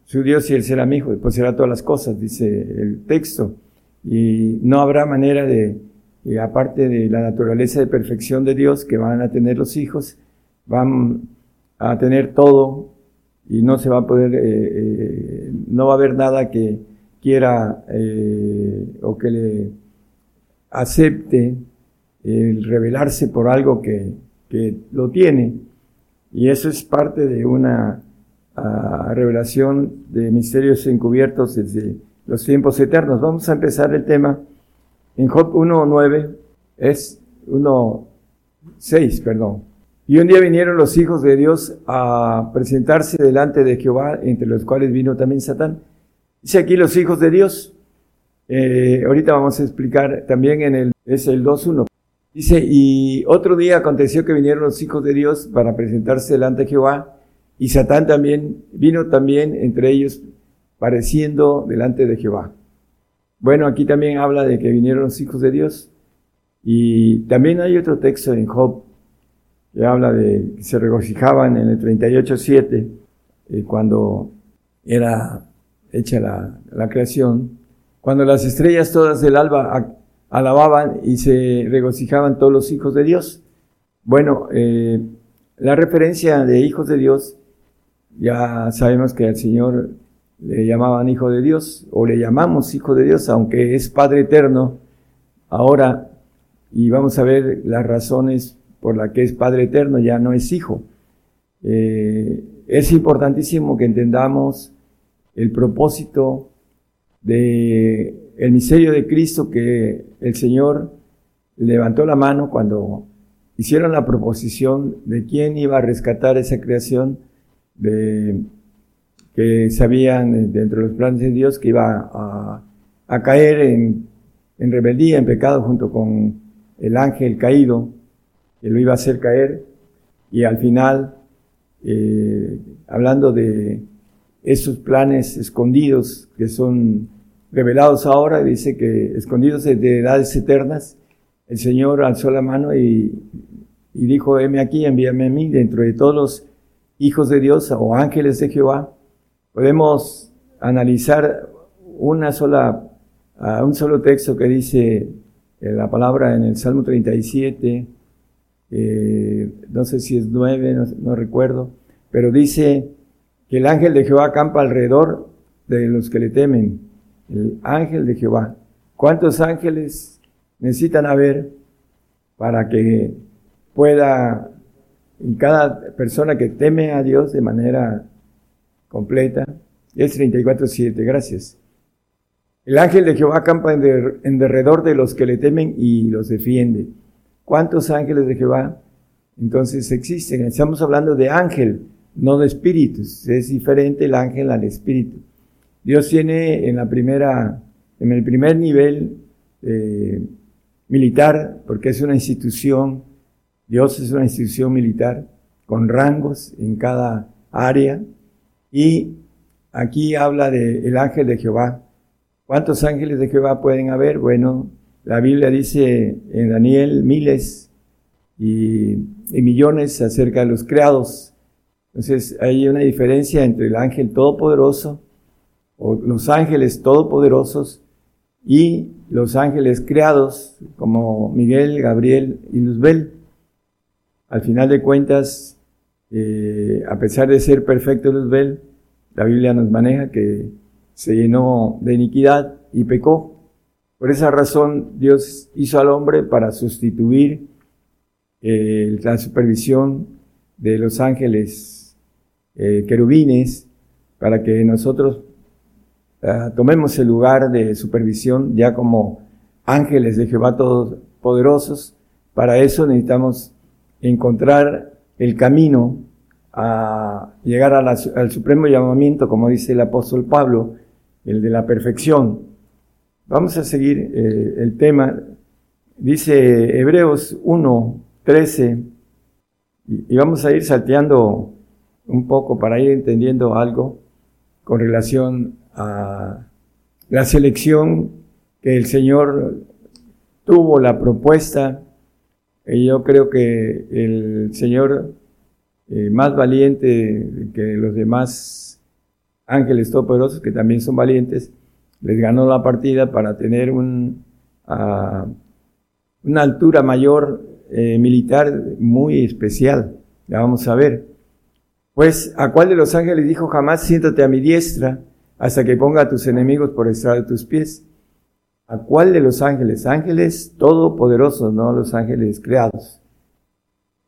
su Dios y él será mi hijo, y poseerá todas las cosas, dice el texto. Y no habrá manera de, eh, aparte de la naturaleza de perfección de Dios que van a tener los hijos, van a tener todo y no se va a poder, eh, eh, no va a haber nada que quiera o que le acepte el revelarse por algo que, que lo tiene. Y eso es parte de una ah, revelación de misterios encubiertos desde los tiempos eternos. Vamos a empezar el tema en Job 1.9, es 1.6, perdón. Y un día vinieron los hijos de Dios a presentarse delante de Jehová, entre los cuales vino también Satán. Dice aquí los hijos de Dios. Eh, ahorita vamos a explicar también en el, es el 2.1. Dice, y otro día aconteció que vinieron los hijos de Dios para presentarse delante de Jehová, y Satán también vino también entre ellos pareciendo delante de Jehová. Bueno, aquí también habla de que vinieron los hijos de Dios. Y también hay otro texto en Job que habla de que se regocijaban en el 38.7, eh, cuando era hecha la, la creación, cuando las estrellas todas del alba alababan y se regocijaban todos los hijos de Dios. Bueno, eh, la referencia de hijos de Dios, ya sabemos que al Señor le llamaban hijo de Dios, o le llamamos hijo de Dios, aunque es Padre eterno, ahora, y vamos a ver las razones por las que es Padre eterno, ya no es hijo. Eh, es importantísimo que entendamos el propósito de el misterio de Cristo que el Señor levantó la mano cuando hicieron la proposición de quién iba a rescatar esa creación de que sabían eh, dentro de los planes de Dios que iba a, caer en, en rebeldía, en pecado junto con el ángel caído que lo iba a hacer caer. Y al final eh, hablando de esos planes escondidos que son revelados ahora, dice que escondidos de edades eternas, el Señor alzó la mano y, y dijo, heme aquí, envíame a mí, dentro de todos los hijos de Dios o ángeles de Jehová, podemos analizar una sola, un solo texto que dice eh, la palabra en el Salmo 37, eh, no sé si es 9, no, no recuerdo, pero dice que el ángel de Jehová acampa alrededor de los que le temen. El ángel de Jehová. ¿Cuántos ángeles necesitan haber para que pueda, en cada persona que teme a Dios de manera completa, es 34.7, gracias. El ángel de Jehová acampa en, en derredor de los que le temen y los defiende. ¿Cuántos ángeles de Jehová entonces existen? Estamos hablando de ángel, no de espíritus, es diferente el ángel al espíritu. Dios tiene en el primer nivel eh, militar, porque es una institución, Dios es una institución militar con rangos en cada área, y aquí habla del ángel de Jehová. ¿Cuántos ángeles de Jehová pueden haber? Bueno, la Biblia dice en Daniel miles y, y millones acerca de los creados. Entonces hay una diferencia entre el ángel todopoderoso o los ángeles todopoderosos y los ángeles creados como Miguel, Gabriel y Luzbel. Al final de cuentas, eh, a pesar de ser perfecto Luzbel, la Biblia nos maneja que se llenó de iniquidad y pecó. Por esa razón Dios hizo al hombre para sustituir eh, la supervisión de los ángeles eh, querubines para que nosotros uh, tomemos el lugar de supervisión ya como ángeles de Jehová todos poderosos. Para eso necesitamos encontrar el camino a llegar a la, al supremo llamamiento, como dice el apóstol Pablo, el de la perfección. Vamos a seguir eh, el tema. Dice Hebreos 1, 13, y, y vamos a ir salteando un poco para ir entendiendo algo con relación a la selección que el Señor tuvo, la propuesta. Y yo creo que el Señor, eh, más valiente que los demás ángeles todopoderosos, que también son valientes, les ganó la partida para tener un, una altura mayor eh, militar muy especial. La vamos a ver. Pues, ¿a cuál de los ángeles dijo jamás siéntate a mi diestra? Hasta que ponga a tus enemigos por estrado de tus pies. ¿A cuál de los ángeles? Ángeles todopoderosos, no los ángeles creados.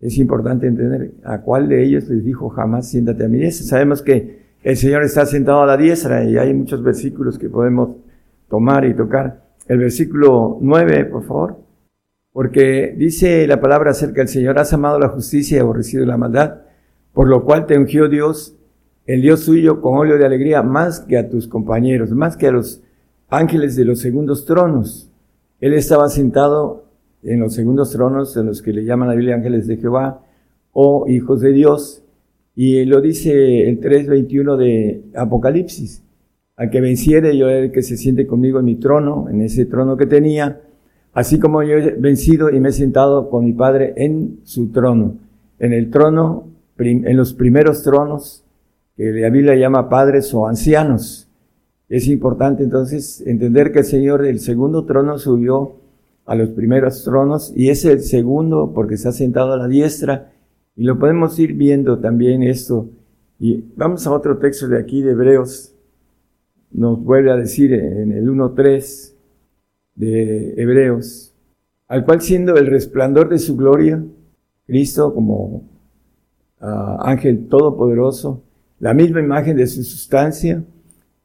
Es importante entender a cuál de ellos les dijo jamás siéntate a mi diestra. Sabemos que el Señor está sentado a la diestra y hay muchos versículos que podemos tomar y tocar. El versículo 9, por favor. Porque dice la palabra acerca del Señor, has amado la justicia y aborrecido la maldad, por lo cual te ungió Dios el Dios suyo con óleo de alegría más que a tus compañeros, más que a los ángeles de los segundos tronos. Él estaba sentado en los segundos tronos, en los que le llaman la Biblia ángeles de Jehová o hijos de Dios. Y lo dice el 3.21 de Apocalipsis. Al que venciere, yo el que se siente conmigo en mi trono, en ese trono que tenía, así como yo he vencido y me he sentado con mi Padre en su trono. En el trono, en los primeros tronos, que la Biblia llama padres o ancianos. Es importante entonces entender que el Señor del segundo trono subió a los primeros tronos y es el segundo porque ha sentado a la diestra y lo podemos ir viendo también esto. Y vamos a otro texto de aquí de Hebreos. Nos vuelve a decir en el 1.3 de Hebreos, al cual siendo el resplandor de su gloria, Cristo como uh, ángel todopoderoso, la misma imagen de su sustancia,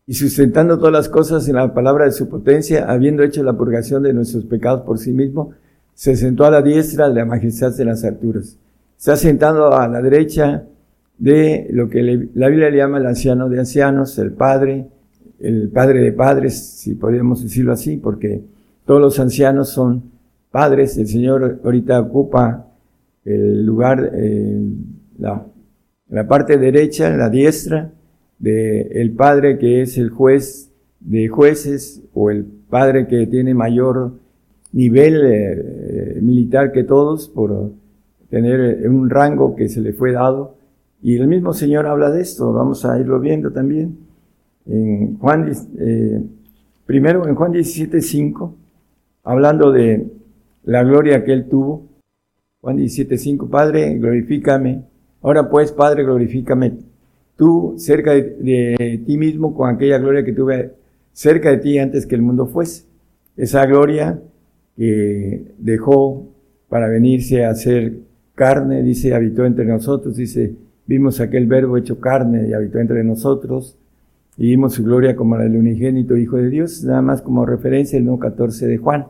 y sustentando todas las cosas en la palabra de su potencia, habiendo hecho la purgación de nuestros pecados por sí mismo, se sentó a la diestra de la majestad de las alturas. Está sentado a la derecha de lo que la Biblia le llama el anciano de ancianos, el padre, el padre de padres, si podríamos decirlo así, porque todos los ancianos son padres. El Señor ahorita ocupa el lugar, eh, la la parte derecha, la diestra, del el padre que es el juez de jueces o el padre que tiene mayor nivel eh, militar que todos por tener un rango que se le fue dado. Y el mismo Señor habla de esto, vamos a irlo viendo también. En Juan, eh, primero en Juan 17.5, hablando de la gloria que él tuvo. Juan 17.5, Padre, glorifícame Ahora pues, Padre, glorifícame tú cerca de, ti mismo con aquella gloria que tuve cerca de ti antes que el mundo fuese. Esa gloria que dejó para venirse a ser carne, dice, habitó entre nosotros, dice, vimos aquel verbo hecho carne y habitó entre nosotros, y vimos su gloria como la del unigénito Hijo de Dios, nada más como referencia el 14 de Juan.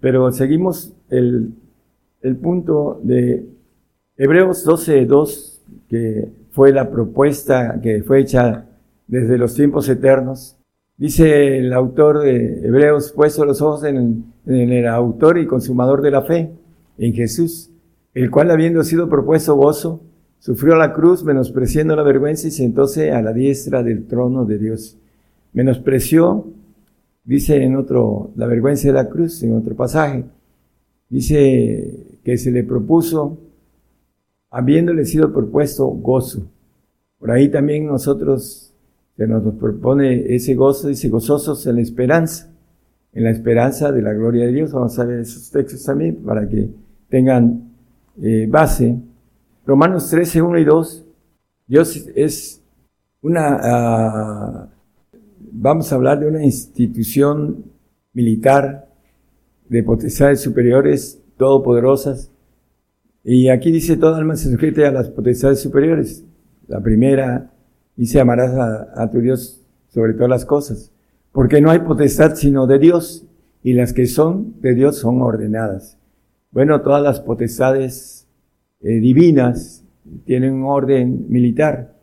Pero seguimos el, el punto de Hebreos 12, 2, que fue la propuesta que fue hecha desde los tiempos eternos. Dice el autor de Hebreos, puesto los ojos en, en el autor y consumador de la fe, en Jesús, el cual habiendo sido propuesto gozo, sufrió la cruz, menospreciando la vergüenza y sentóse a la diestra del trono de Dios. Menospreció, dice en otro, la vergüenza de la cruz, en otro pasaje. Dice que se le propuso, habiéndole sido propuesto gozo. Por ahí también nosotros se nos propone ese gozo, dice gozosos en la esperanza, en la esperanza de la gloria de Dios. Vamos a ver esos textos también para que tengan eh, base. Romanos 13, 1 y 2. Dios es una, ah, vamos a hablar de una institución militar de potestades superiores, todopoderosas. Y aquí dice, toda alma se sujete a las potestades superiores. La primera dice, amarás a, a tu Dios sobre todas las cosas. Porque no hay potestad sino de Dios, y las que son de Dios son ordenadas. Bueno, todas las potestades eh, divinas tienen un orden militar.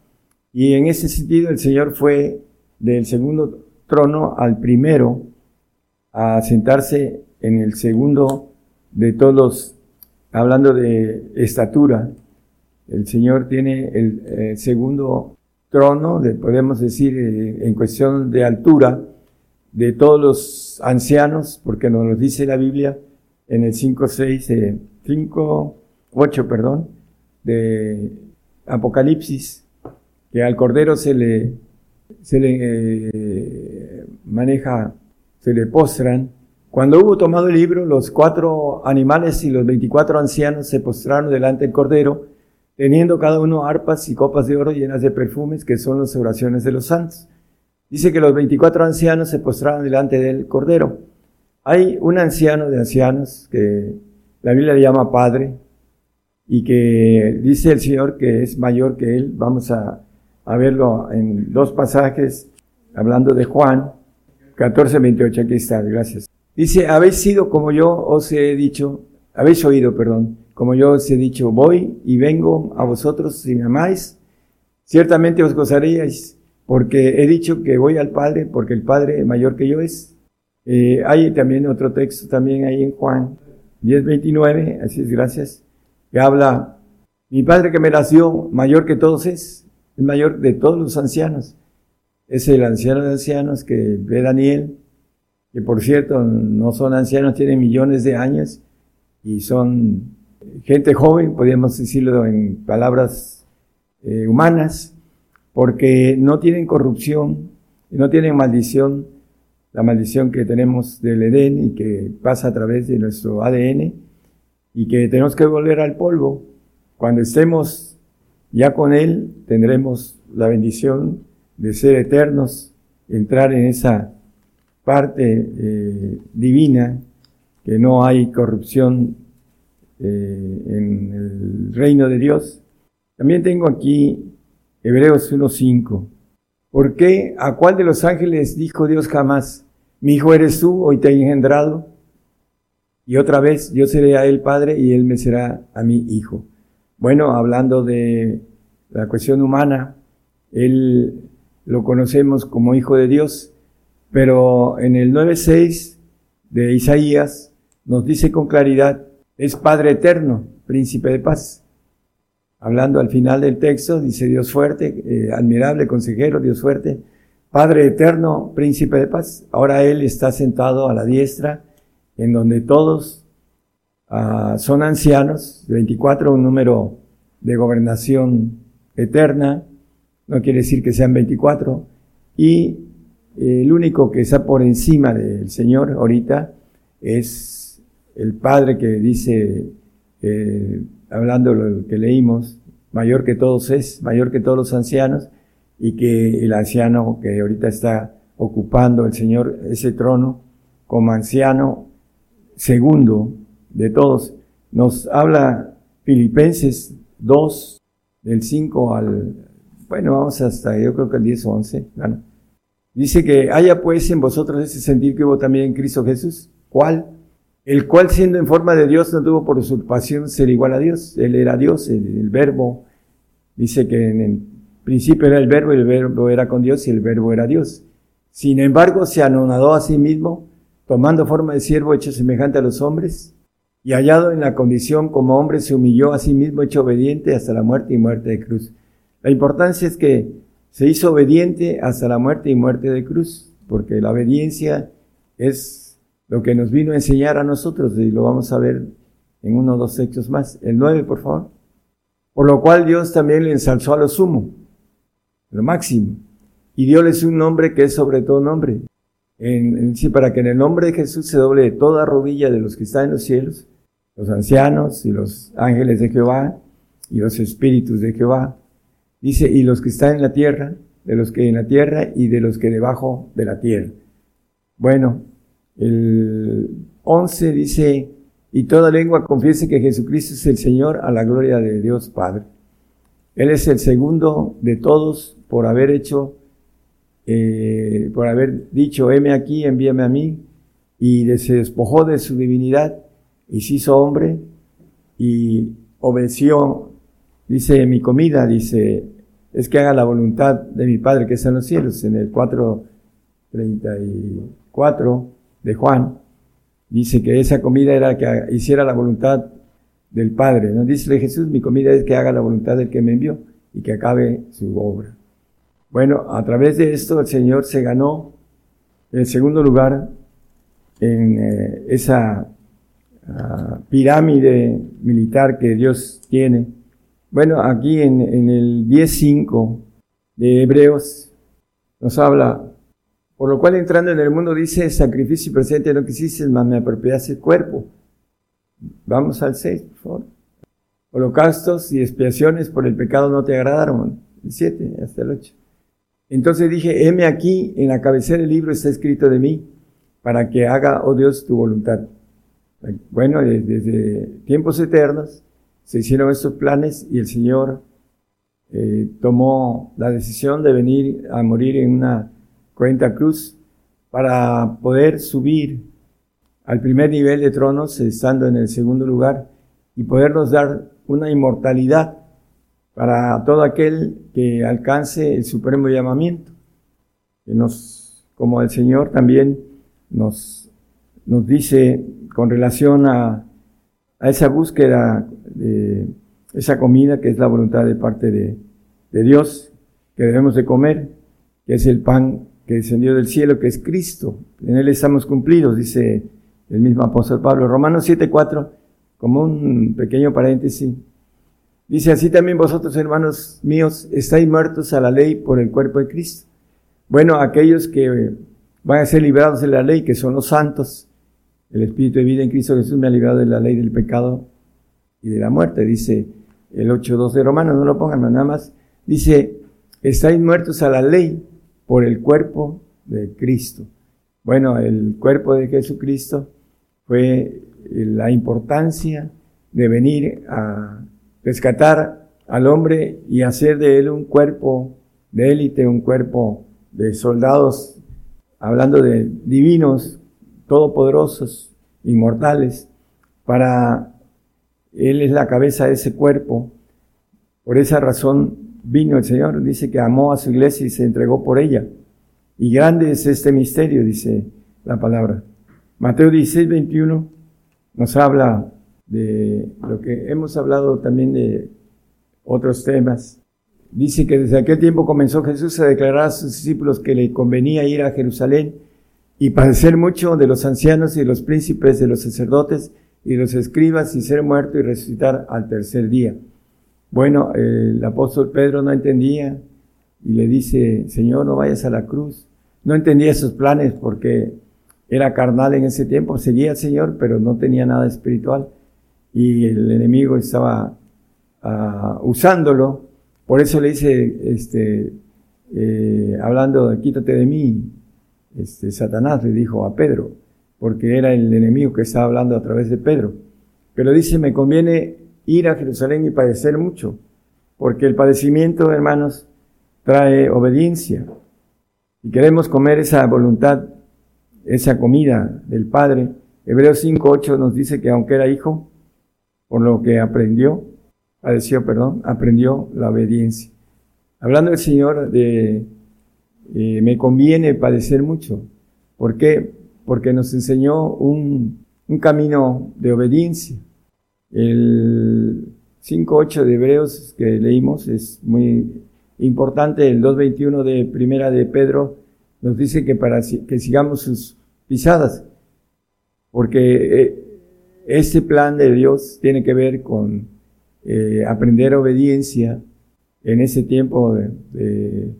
Y en ese sentido el Señor fue del segundo trono al primero a sentarse en el segundo de todos los, hablando de estatura, el Señor tiene el, eh, segundo trono, de, podemos decir, eh, en cuestión de altura, de todos los ancianos, porque nos lo dice la Biblia en el 5, 6, 5, 8, perdón, de Apocalipsis, que al Cordero se le, se le eh, maneja, se le postran. Cuando hubo tomado el libro, los cuatro animales y los 24 ancianos se postraron delante del Cordero, teniendo cada uno arpas y copas de oro llenas de perfumes, que son las oraciones de los santos. Dice que los 24 ancianos se postraron delante del Cordero. Hay un anciano de ancianos que la Biblia le llama Padre y que dice el Señor que es mayor que él. Vamos a, a verlo en dos pasajes, hablando de Juan 14, 28. Aquí está, gracias. Dice, habéis sido como yo os he dicho, habéis oído, perdón, como yo os he dicho, voy y vengo a vosotros si me amáis, ciertamente os gozaríais, porque he dicho que voy al Padre, porque el Padre mayor que yo es. Eh, hay también otro texto también ahí en Juan 10, 29, así es, gracias, que habla, mi Padre que me nació, mayor que todos es, el mayor de todos los ancianos. Es el anciano de ancianos que ve Daniel, que por cierto no son ancianos, tienen millones de años y son gente joven, podríamos decirlo en palabras eh, humanas, porque no tienen corrupción no tienen maldición, la maldición que tenemos del Edén y que pasa a través de nuestro ADN y que tenemos que volver al polvo. Cuando estemos ya con Él, tendremos la bendición de ser eternos, entrar en esa parte eh, divina, que no hay corrupción eh, en el reino de Dios. También tengo aquí Hebreos 1.5. ¿Por qué? ¿A cuál de los ángeles dijo Dios jamás, mi hijo eres tú, hoy te he engendrado? Y otra vez, yo seré a él padre y él me será a mi hijo. Bueno, hablando de la cuestión humana, él lo conocemos como hijo de Dios, pero en el 9.6 de Isaías nos dice con claridad, es Padre eterno, príncipe de paz. Hablando al final del texto, dice Dios fuerte, eh, admirable consejero, Dios fuerte, Padre eterno, príncipe de paz. Ahora Él está sentado a la diestra, en donde todos ah, son ancianos, 24, un número de gobernación eterna, no quiere decir que sean 24, y el único que está por encima del Señor ahorita es el Padre que dice, eh, hablando lo que leímos, mayor que todos es, mayor que todos los ancianos, y que el anciano que ahorita está ocupando el Señor ese trono como anciano segundo de todos, nos habla Filipenses 2, del 5 al, bueno, vamos hasta yo creo que el 10 o 11, bueno. Dice que haya pues en vosotros ese sentir que hubo también en Cristo Jesús. ¿Cuál? El cual siendo en forma de Dios no tuvo por usurpación ser igual a Dios. Él era Dios, el, el verbo Dice que en el principio era el verbo y el verbo era con Dios y el verbo era Dios. Sin embargo, se anonadó a sí mismo, tomando forma de siervo hecho semejante a los hombres, y hallado en la condición como hombre, se humilló a sí mismo, hecho obediente hasta la muerte y muerte de cruz. La importancia es que se hizo obediente hasta la muerte y muerte de cruz, porque la obediencia es lo que nos vino a enseñar a nosotros, y lo vamos a ver en uno o dos hechos más. El 9, por favor. Por lo cual Dios también le ensalzó a lo sumo, lo máximo, y dióles un nombre que es sobre todo nombre. En, para que en el nombre de Jesús se doble toda rodilla de los que están en los cielos los ancianos y los ángeles de Jehová y los espíritus de Jehová. Dice, y los que están en la tierra, de los que en la tierra y de los que debajo de la tierra. Bueno, el 11 dice, y toda lengua confiese que Jesucristo es el Señor a la gloria de Dios Padre. Él es el segundo de todos por haber hecho, eh, por haber dicho, heme aquí, envíame a mí, y se despojó de su divinidad y se hizo hombre y obedeció, dice mi comida, dice, es que haga la voluntad de mi Padre que está en los cielos, en el 4.34 de Juan, dice que esa comida era que hiciera la voluntad del Padre. ¿no? Dice Jesús, mi comida es que haga la voluntad del que me envió y que acabe su obra. Bueno, a través de esto el Señor se ganó el segundo lugar en eh, esa pirámide militar que Dios tiene. Bueno, aquí en, en el 10.5 de Hebreos nos habla, por lo cual entrando en el mundo dice, sacrificio y presente no quisiste, más me apropiaste el cuerpo. Vamos al 6, por favor. Holocaustos y expiaciones por el pecado no te agradaron. El 7 hasta el 8. Entonces dije, heme aquí, en la cabecera del libro está escrito de mí, para que haga, oh Dios, tu voluntad. Bueno, desde, tiempos eternos se hicieron estos planes y el Señor eh, tomó la decisión de venir a morir en una cuenta cruz para poder subir al primer nivel de tronos, estando en el segundo lugar, y podernos dar una inmortalidad para todo aquel que alcance el supremo llamamiento, que nos, como el Señor también nos, nos dice con relación a, esa búsqueda de esa comida que es la voluntad de parte de, Dios, que debemos de comer, que es el pan que descendió del cielo, que es Cristo. En Él estamos cumplidos, dice el mismo apóstol Pablo. Romanos 7:4, como un pequeño paréntesis, dice así también vosotros, hermanos míos, estáis muertos a la ley por el cuerpo de Cristo. Bueno, aquellos que van a ser librados de la ley, que son los santos, el Espíritu de vida en Cristo Jesús me ha librado de la ley del pecado y de la muerte, dice el 8.2 de Romanos, no lo pongan nada más. Dice, estáis muertos a la ley por el cuerpo de Cristo. Bueno, el cuerpo de Jesucristo fue la importancia de venir a rescatar al hombre y hacer de él un cuerpo de élite, un cuerpo de soldados, hablando de divinos, todopoderosos, inmortales, para Él es la cabeza de ese cuerpo. Por esa razón vino el Señor, dice que amó a su iglesia y se entregó por ella. Y grande es este misterio, dice la palabra. Mateo 16, 21 nos habla de lo que hemos hablado también de otros temas. Dice que desde aquel tiempo comenzó Jesús a declarar a sus discípulos que le convenía ir a Jerusalén y padecer mucho de los ancianos y de los príncipes, de los sacerdotes y los escribas y ser muerto y resucitar al tercer día. Bueno, el apóstol Pedro no entendía y le dice, Señor, no vayas a la cruz. No entendía esos planes porque era carnal en ese tiempo, seguía al Señor, pero no tenía nada espiritual y el enemigo estaba uh, usándolo. Por eso le dice, este, eh, hablando quítate de mí, este, Satanás le dijo a Pedro, porque era el enemigo que estaba hablando a través de Pedro. Pero dice, me conviene ir a Jerusalén y padecer mucho, porque el padecimiento, hermanos, trae obediencia. Y queremos comer esa voluntad, esa comida del Padre. Hebreos 5.8 nos dice que aunque era hijo, por lo que aprendió, padeció, perdón, aprendió la obediencia. Hablando el Señor de, me conviene padecer mucho. ¿Por qué? Porque nos enseñó un, un camino de obediencia. El 5.8 de Hebreos que leímos es muy importante. El 2.21 de Primera de Pedro nos dice que para que sigamos sus pisadas. Porque eh, este plan de Dios tiene que ver con eh, aprender obediencia en ese tiempo de,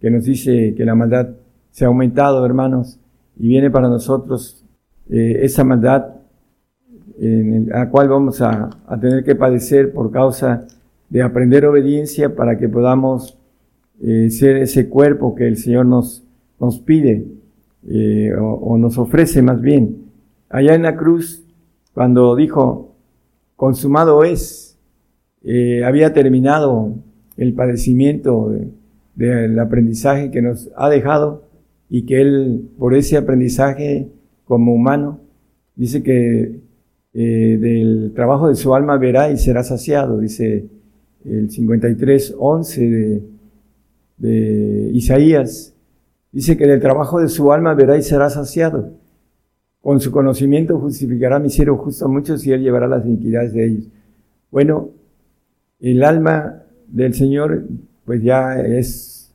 que nos dice que la maldad se ha aumentado, hermanos, y viene para nosotros eh, esa maldad en la cual vamos a, tener que padecer por causa de aprender obediencia para que podamos eh, ser ese cuerpo que el Señor nos, pide o, o nos ofrece más bien. Allá en la cruz cuando dijo, consumado es, eh, había terminado el padecimiento del aprendizaje que nos ha dejado y que él, por ese aprendizaje como humano, dice que eh, del trabajo de su alma verá y será saciado, dice el 53, 11 de, Isaías, dice que del trabajo de su alma verá y será saciado. Con su conocimiento justificará mi cielo justo a muchos y él llevará las iniquidades de ellos. Bueno, el alma del Señor pues ya es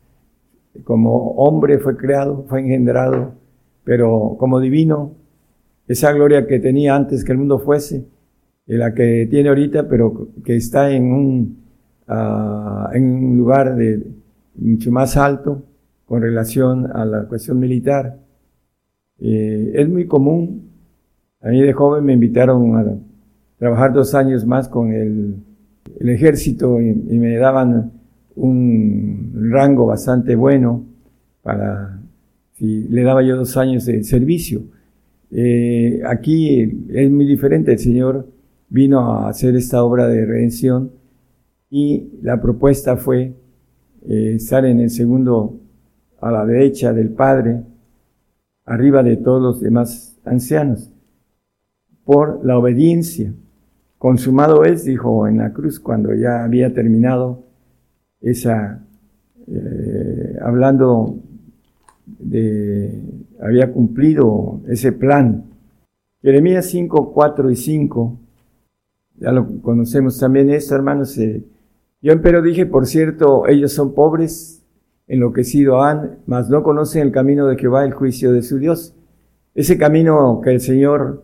como hombre fue creado, fue engendrado, pero como divino, esa gloria que tenía antes que el mundo fuese, la que tiene ahorita, pero que está en un, ah, en un lugar de mucho más alto con relación a la cuestión militar. Eh, es muy común, a mí de joven me invitaron a trabajar dos años más con el, ejército y, me daban un rango bastante bueno para si le daba yo dos años de servicio. Eh, aquí es muy diferente, el Señor vino a hacer esta obra de redención y la propuesta fue eh, estar en el segundo a la derecha del Padre arriba de todos los demás ancianos, por la obediencia. Consumado es, dijo en la cruz, cuando ya había terminado esa, eh, hablando de, había cumplido ese plan. Jeremías 5, 4 y 5, ya lo conocemos también esto, hermanos. Eh, yo pero dije, por cierto, ellos son pobres, enloquecido han, mas no conocen el camino de Jehová, el juicio de su Dios. Ese camino que el Señor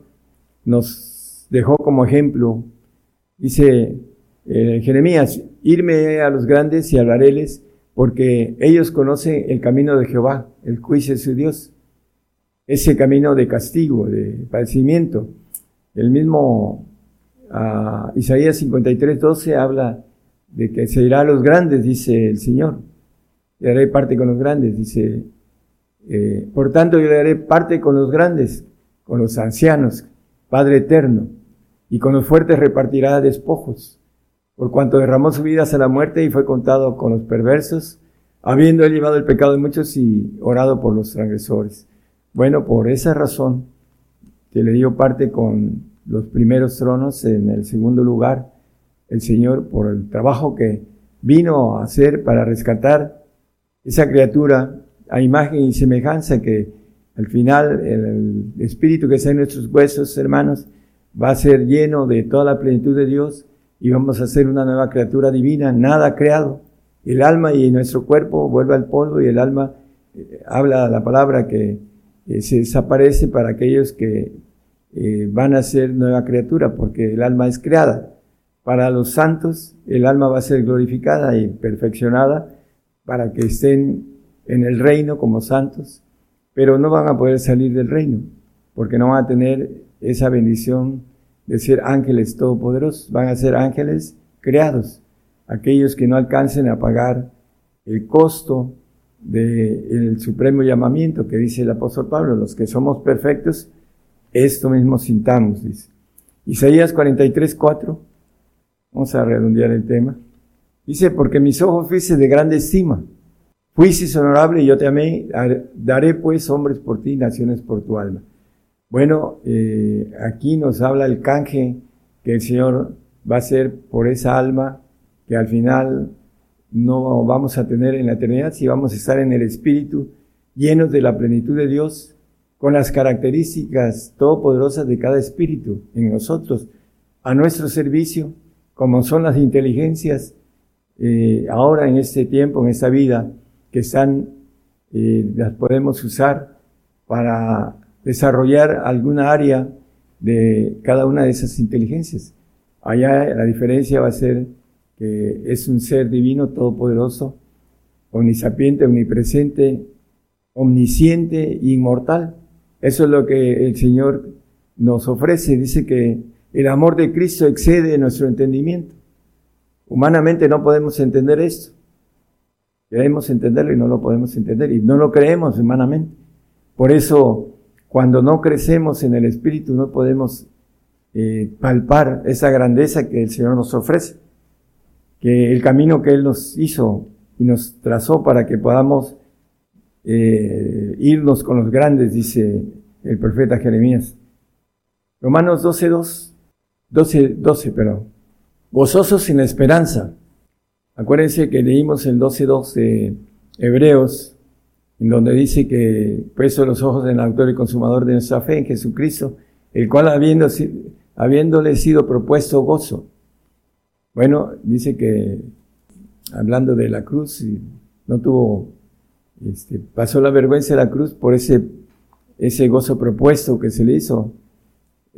nos dejó como ejemplo, dice eh, Jeremías, irme a los grandes y hablaréles, porque ellos conocen el camino de Jehová, el juicio de su Dios. Ese camino de castigo, de padecimiento. El mismo uh, Isaías 53, 12 habla de que se irá a los grandes, dice el Señor le daré parte con los grandes, dice, eh, por tanto yo le daré parte con los grandes, con los ancianos, Padre eterno, y con los fuertes repartirá despojos, por cuanto derramó su vida hasta la muerte y fue contado con los perversos, habiendo él llevado el pecado de muchos y orado por los transgresores. Bueno, por esa razón, que le dio parte con los primeros tronos en el segundo lugar, el Señor, por el trabajo que vino a hacer para rescatar esa criatura a imagen y semejanza que al final el, espíritu que está en nuestros huesos, hermanos, va a ser lleno de toda la plenitud de Dios y vamos a ser una nueva criatura divina, nada creado. El alma y nuestro cuerpo vuelve al polvo y el alma eh, habla la palabra que eh, se desaparece para aquellos que eh, van a ser nueva criatura, porque el alma es creada. Para los santos, el alma va a ser glorificada y perfeccionada para que estén en el reino como santos, pero no van a poder salir del reino, porque no van a tener esa bendición de ser ángeles todopoderosos, van a ser ángeles creados, aquellos que no alcancen a pagar el costo del supremo llamamiento que dice el apóstol Pablo, los que somos perfectos, esto mismo sintamos, dice. Isaías 43, 4, vamos a redondear el tema. Dice, porque mis ojos fuiste de grande estima. Fuiste honorable y yo te amé. Daré pues hombres por ti, naciones por tu alma. Bueno, eh, aquí nos habla el canje que el Señor va a hacer por esa alma que al final no vamos a tener en la eternidad si vamos a estar en el Espíritu, llenos de la plenitud de Dios, con las características todopoderosas de cada espíritu en nosotros, a nuestro servicio, como son las inteligencias eh, ahora en este tiempo, en esta vida, que están, eh, las podemos usar para desarrollar alguna área de cada una de esas inteligencias. Allá la diferencia va a ser que es un ser divino, todopoderoso, omnisapiente, omnipresente, omnisciente e inmortal. Eso es lo que el Señor nos ofrece. Dice que el amor de Cristo excede nuestro entendimiento. Humanamente no podemos entender esto. Queremos entenderlo y no lo podemos entender y no lo creemos humanamente. Por eso, cuando no crecemos en el Espíritu, no podemos eh, palpar esa grandeza que el Señor nos ofrece. Que el camino que Él nos hizo y nos trazó para que podamos eh, irnos con los grandes, dice el profeta Jeremías. Romanos 12, 2, 12, 12, perdón. Gozosos en la esperanza. Acuérdense que leímos el 12.2 de Hebreos, en donde dice que puesto los ojos del autor y consumador de nuestra fe en Jesucristo, el cual habiendo, habiéndole sido propuesto gozo. Bueno, dice que hablando de la cruz, no tuvo, este, pasó la vergüenza de la cruz por ese, ese gozo propuesto que se le hizo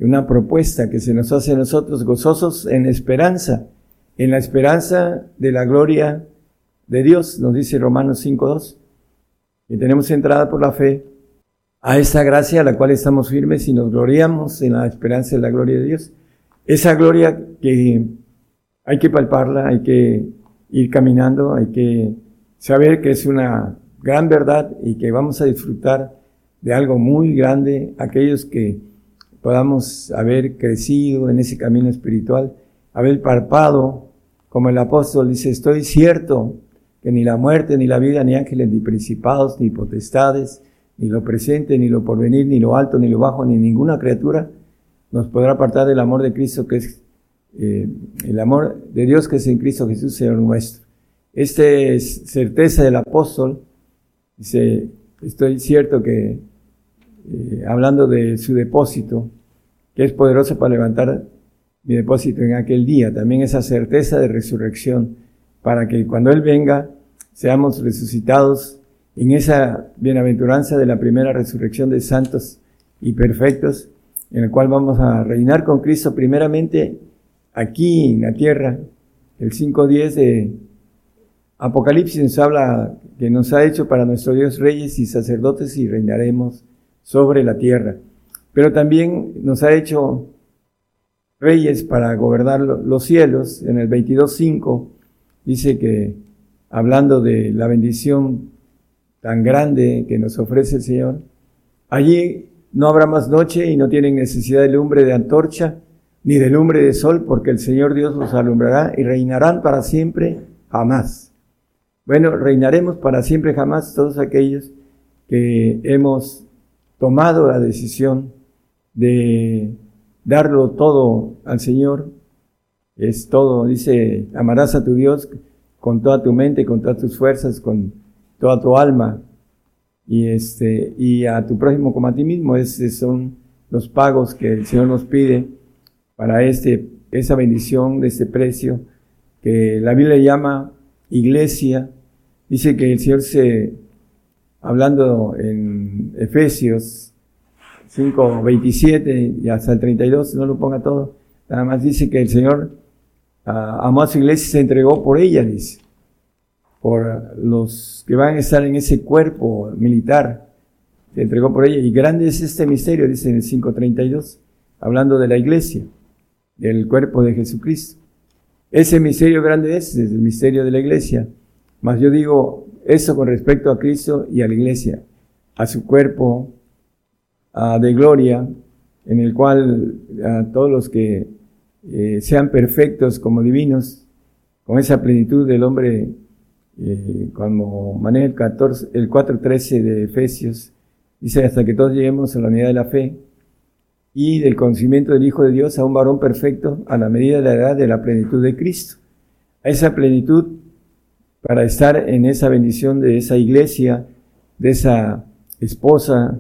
una propuesta que se nos hace a nosotros gozosos en esperanza, en la esperanza de la gloria de Dios, nos dice Romanos 5.2. Y tenemos entrada por la fe a esa gracia a la cual estamos firmes y nos gloriamos en la esperanza de la gloria de Dios. Esa gloria que hay que palparla, hay que ir caminando, hay que saber que es una gran verdad y que vamos a disfrutar de algo muy grande, aquellos que podamos haber crecido en ese camino espiritual, haber parpado, como el apóstol dice, estoy cierto que ni la muerte, ni la vida, ni ángeles, ni principados, ni potestades, ni lo presente, ni lo porvenir, ni lo alto, ni lo bajo, ni ninguna criatura nos podrá apartar del amor de Cristo, que es eh, el amor de Dios que es en Cristo Jesús, Señor nuestro. Esta es certeza del apóstol. Dice, estoy cierto que eh, hablando de su depósito, que es poderoso para levantar mi depósito en aquel día. También esa certeza de resurrección, para que cuando Él venga seamos resucitados en esa bienaventuranza de la primera resurrección de santos y perfectos, en el cual vamos a reinar con Cristo primeramente aquí en la tierra. El 5.10 de Apocalipsis nos habla que nos ha hecho para nuestro Dios reyes y sacerdotes y reinaremos sobre la tierra. Pero también nos ha hecho reyes para gobernar los cielos. En el 22.5 dice que, hablando de la bendición tan grande que nos ofrece el Señor, allí no habrá más noche y no tienen necesidad de lumbre de antorcha ni de lumbre de sol, porque el Señor Dios los alumbrará y reinarán para siempre jamás. Bueno, reinaremos para siempre jamás todos aquellos que hemos tomado la decisión de darlo todo al Señor. Es todo, dice, amarás a tu Dios con toda tu mente, con todas tus fuerzas, con toda tu alma. Y este, y a tu prójimo como a ti mismo. Esos son los pagos que el Señor nos pide para este, esa bendición de este precio que la Biblia llama iglesia. Dice que el Señor se hablando en Efesios 5, 27 y hasta el 32, no lo ponga todo, nada más dice que el Señor a iglesia y se entregó por ella, dice, por los que van a estar en ese cuerpo militar, se entregó por ella. Y grande es este misterio, dice en el 5.32, hablando de la iglesia, del cuerpo de Jesucristo. Ese misterio grande es, es el misterio de la iglesia. Mas yo digo, eso con respecto a Cristo y a la iglesia, a su cuerpo de gloria, en el cual a todos los que eh, sean perfectos como divinos, con esa plenitud del hombre, eh, como maneja el, 14, el 4.13 de Efesios, dice hasta que todos lleguemos a la unidad de la fe y del conocimiento del Hijo de Dios a un varón perfecto a la medida de la edad de la plenitud de Cristo. a esa plenitud para estar en esa bendición de esa iglesia, de esa esposa,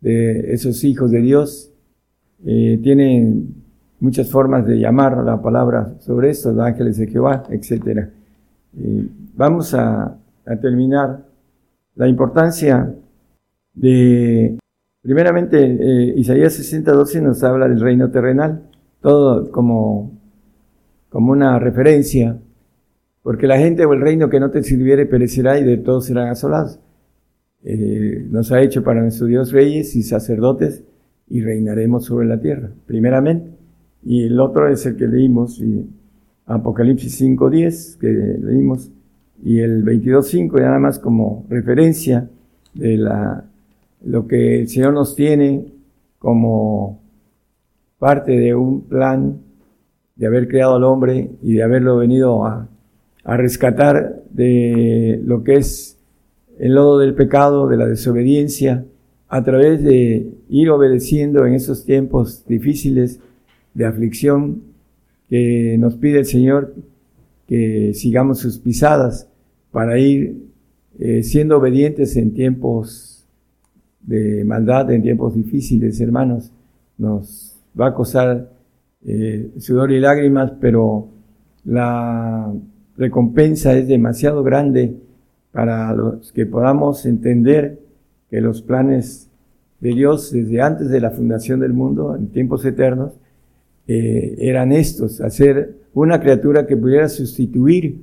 de esos hijos de Dios. Eh, tienen muchas formas de llamar la palabra sobre esto, los ángeles de Jehová, etc. Eh, vamos a, a terminar la importancia de, primeramente, eh, Isaías 60, 12 nos habla del reino terrenal, todo como, como una referencia, porque la gente o el reino que no te sirviere perecerá y de todos serán asolados. Eh, nos ha hecho para nuestro Dios reyes y sacerdotes y reinaremos sobre la tierra, primeramente. Y el otro es el que leímos, Apocalipsis 5.10, que leímos, y el 22.5 nada más como referencia de la, lo que el Señor nos tiene como parte de un plan de haber creado al hombre y de haberlo venido a, a rescatar de lo que es el lodo del pecado, de la desobediencia, a través de ir obedeciendo en esos tiempos difíciles de aflicción que nos pide el Señor que sigamos sus pisadas para ir eh, siendo obedientes en tiempos de maldad, en tiempos difíciles, hermanos. Nos va a costar eh, sudor y lágrimas, pero la recompensa es demasiado grande para los que podamos entender que los planes de Dios desde antes de la fundación del mundo, en tiempos eternos, eh, eran estos, hacer una criatura que pudiera sustituir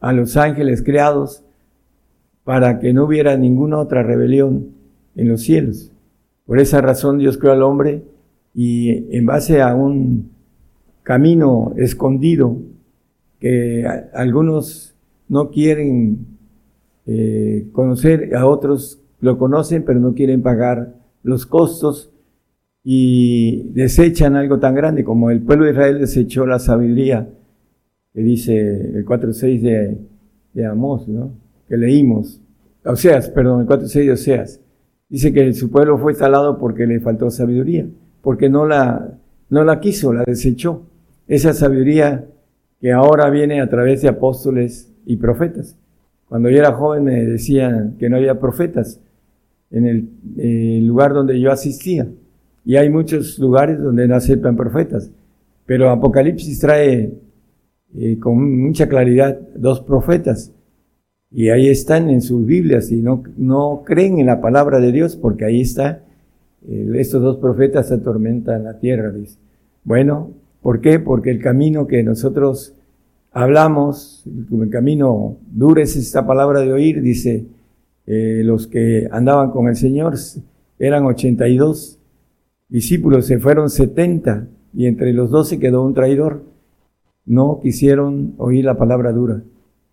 a los ángeles creados para que no hubiera ninguna otra rebelión en los cielos. Por esa razón Dios creó al hombre y en base a un camino escondido que algunos no quieren eh, conocer, a otros lo conocen pero no quieren pagar los costos y desechan algo tan grande como el pueblo de Israel desechó la sabiduría, que dice el 4.6 de, de Amós, ¿no? que leímos, Oseas, perdón, el 4.6 de Oseas. Dice que su pueblo fue talado porque le faltó sabiduría, porque no la, no la quiso, la desechó. Esa sabiduría que ahora viene a través de apóstoles y profetas. Cuando yo era joven me decían que no había profetas en el, el lugar donde yo asistía. Y hay muchos lugares donde no aceptan profetas. Pero Apocalipsis trae eh, con mucha claridad dos profetas. Y ahí están en sus Biblias y no, no creen en la palabra de Dios porque ahí está, estos dos profetas atormentan la tierra, dice. Bueno, ¿por qué? Porque el camino que nosotros hablamos, el camino duro es esta palabra de oír, dice, eh, los que andaban con el Señor eran 82 discípulos se fueron 70 y entre los 12 quedó un traidor. No quisieron oír la palabra dura.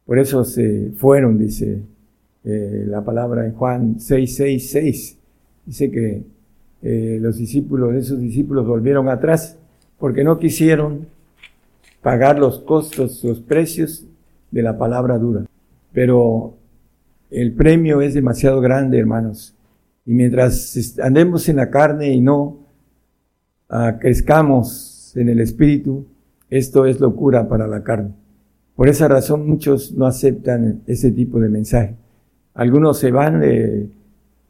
Por eso se fueron, dice eh, la palabra en Juan 6, 6, 6. Dice que eh, los discípulos, esos discípulos volvieron atrás porque no quisieron pagar los costos, los precios de la palabra dura. Pero el premio es demasiado grande, hermanos. Y mientras andemos en la carne y no crezcamos en el espíritu, esto es locura para la carne. Por esa razón muchos no aceptan ese tipo de mensaje. Algunos se van de,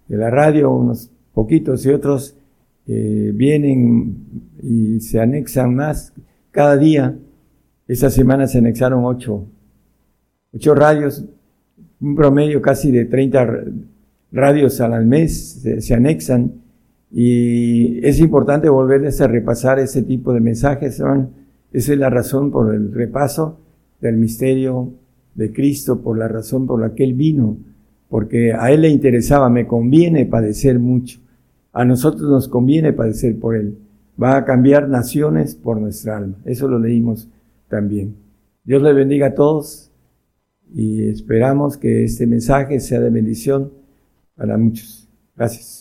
la radio, unos poquitos, y otros eh, vienen y se anexan más cada día. Esta semana se anexaron ocho, ocho radios, un promedio casi de 30 radios al mes se anexan y es importante volverles a repasar ese tipo de mensajes. Esa es la razón por el repaso del misterio de Cristo, por la razón por la que Él vino, porque a Él le interesaba, me conviene padecer mucho. A nosotros nos conviene padecer por Él. Va a cambiar naciones por nuestra alma. Eso lo leímos también. Dios le bendiga a todos y esperamos que este mensaje sea de bendición para muchos. Gracias.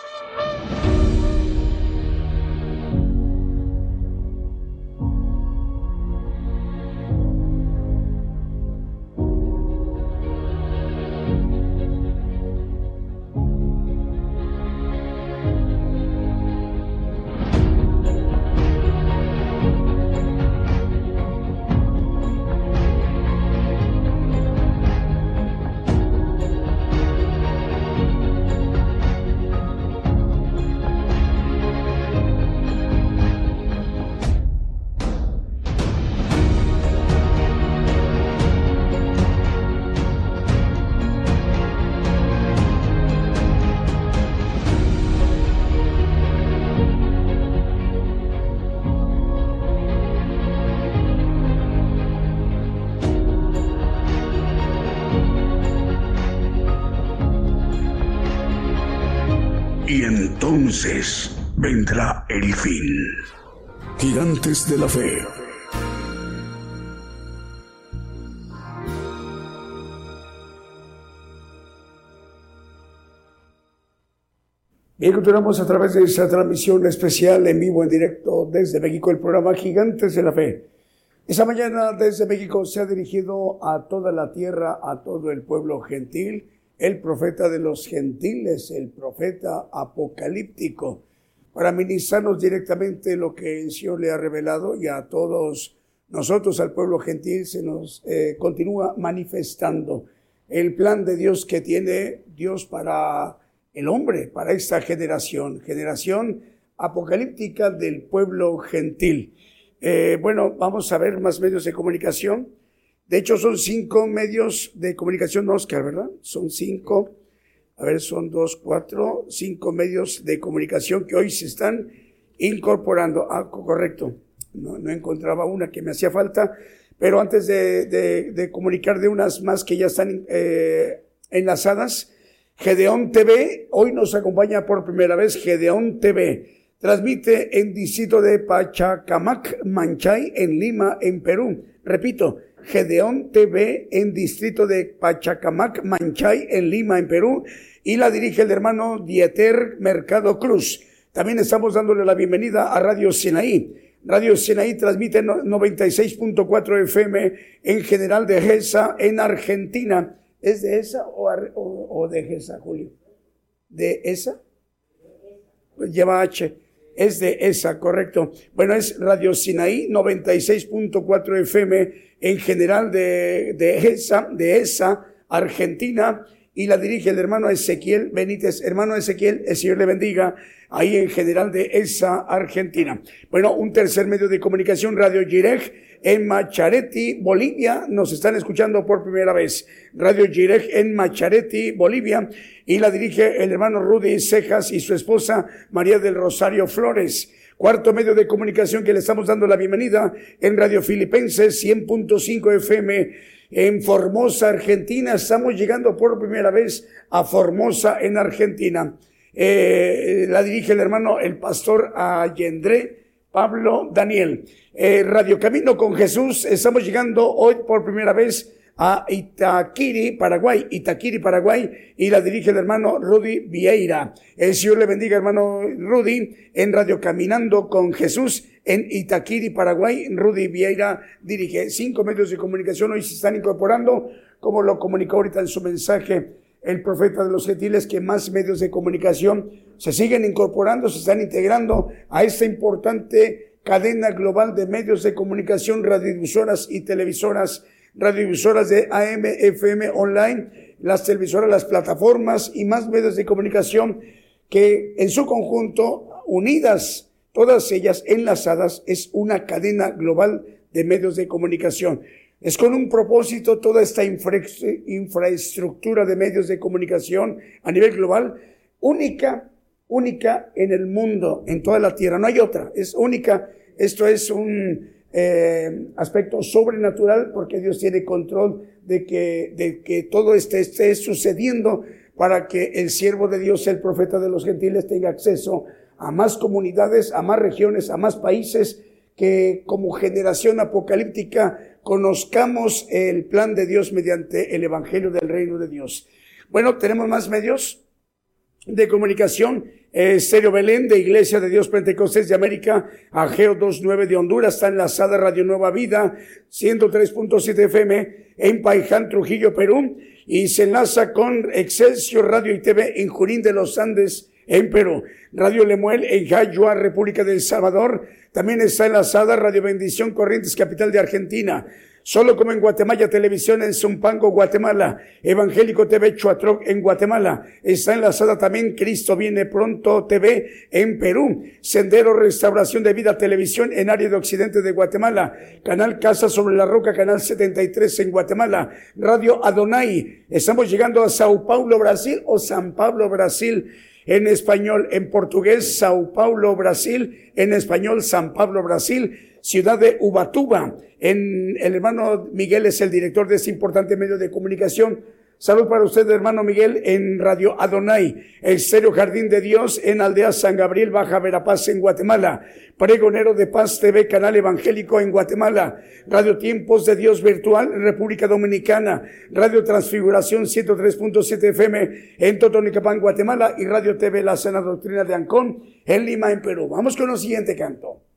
Entonces vendrá el fin. Gigantes de la fe. Bien, continuamos a través de esa transmisión especial en vivo, en directo desde México, el programa Gigantes de la Fe. Esa mañana desde México se ha dirigido a toda la tierra, a todo el pueblo gentil, el profeta de los gentiles, el profeta apocalíptico, para ministrarnos directamente lo que el Señor le ha revelado y a todos nosotros, al pueblo gentil, se nos eh, continúa manifestando el plan de Dios que tiene Dios para el hombre, para esta generación, generación apocalíptica del pueblo gentil. Eh, bueno, vamos a ver más medios de comunicación. De hecho, son cinco medios de comunicación, Oscar, ¿verdad? Son cinco. A ver, son dos, cuatro, cinco medios de comunicación que hoy se están incorporando. Ah, correcto. No, no encontraba una que me hacía falta. Pero antes de, comunicar de unas más que ya están eh, enlazadas, Gedeón TV, hoy nos acompaña por primera vez Gedeón TV. Transmite en distrito de Pachacamac, Manchay, en Lima, en Perú. Repito, Gedeón TV en distrito de Pachacamac, Manchay, en Lima, en Perú. Y la dirige el hermano Dieter Mercado Cruz. También estamos dándole la bienvenida a Radio Sinaí. Radio Sinaí transmite 96.4 FM en general de GESA en Argentina ¿Es de esa o, de esa, Julio? ¿De esa? Pues lleva H. Es de esa, correcto. Bueno, es Radio Sinaí 96.4 FM en general de, de esa, de esa, Argentina, y la dirige el hermano Ezequiel Benítez. Hermano Ezequiel, el Señor le bendiga, ahí en general de esa, Argentina. Bueno, un tercer medio de comunicación, Radio Gireg en Machareti, Bolivia. Nos están escuchando por primera vez. Radio Gireg en Machareti, Bolivia. Y la dirige el hermano Rudy Cejas y su esposa María del Rosario Flores. Cuarto medio de comunicación que le estamos dando la bienvenida en Radio Filipenses 100.5 FM en Formosa, Argentina. Estamos llegando por primera vez a Formosa en Argentina. Eh, la dirige el hermano, el pastor Allendré Pablo Daniel. Eh, Radio Camino con Jesús, estamos llegando hoy por primera vez a Itaquiri, Paraguay, Itaquiri, Paraguay, y la dirige el hermano Rudy Vieira. El Señor le bendiga, hermano Rudy, en Radio Caminando con Jesús, en Itaquiri, Paraguay. Rudy Vieira dirige cinco medios de comunicación, hoy se están incorporando, como lo comunicó ahorita en su mensaje el profeta de los gentiles, que más medios de comunicación se siguen incorporando, se están integrando a esta importante cadena global de medios de comunicación, radiodifusoras y televisoras, radiodifusoras de AM, FM, online, las televisoras, las plataformas y más medios de comunicación que en su conjunto, unidas, todas ellas enlazadas, es una cadena global de medios de comunicación. Es con un propósito toda esta infraestructura de medios de comunicación a nivel global, única, única en el mundo, en toda la tierra. No hay otra, es única. Esto es un eh, aspecto sobrenatural porque Dios tiene control de que, de que todo este esté sucediendo para que el siervo de Dios, el profeta de los gentiles, tenga acceso a más comunidades, a más regiones, a más países, que como generación apocalíptica conozcamos el plan de Dios mediante el Evangelio del Reino de Dios. Bueno, tenemos más medios de comunicación. Eh, Belén de Iglesia de Dios Pentecostés de América, Ageo 29 de Honduras, está enlazada Radio Nueva Vida, 103.7 FM en Paiján, Trujillo, Perú, y se enlaza con Excelsior Radio y TV en Junín de los Andes, en Perú. Radio Lemuel en Jayua, República del Salvador. También está enlazada Radio Bendición Corrientes, capital de Argentina. Solo como en Guatemala Televisión en Zumpango, Guatemala. Evangélico TV Chuatroc en Guatemala. Está enlazada también Cristo Viene Pronto TV en Perú. Sendero Restauración de Vida Televisión en área de Occidente de Guatemala. Canal Casa sobre la Roca, Canal 73 en Guatemala. Radio Adonai. Estamos llegando a Sao Paulo, Brasil o San Pablo, Brasil en español, en portugués, Sao Paulo, Brasil, en español, San Pablo, Brasil, ciudad de Ubatuba. En, el hermano Miguel es el director de este importante medio de comunicación. Salud para usted, hermano Miguel, en Radio Adonai, Estéreo Jardín de Dios, en Aldea San Gabriel, Baja Verapaz, en Guatemala. Pregonero de Paz TV, Canal Evangélico en Guatemala. Radio Tiempos de Dios Virtual, República Dominicana. Radio Transfiguración 103.7 FM en Totonicapán, Guatemala. Y Radio TV La Sana Doctrina de Ancón, en Lima, en Perú. Vamos con el siguiente canto.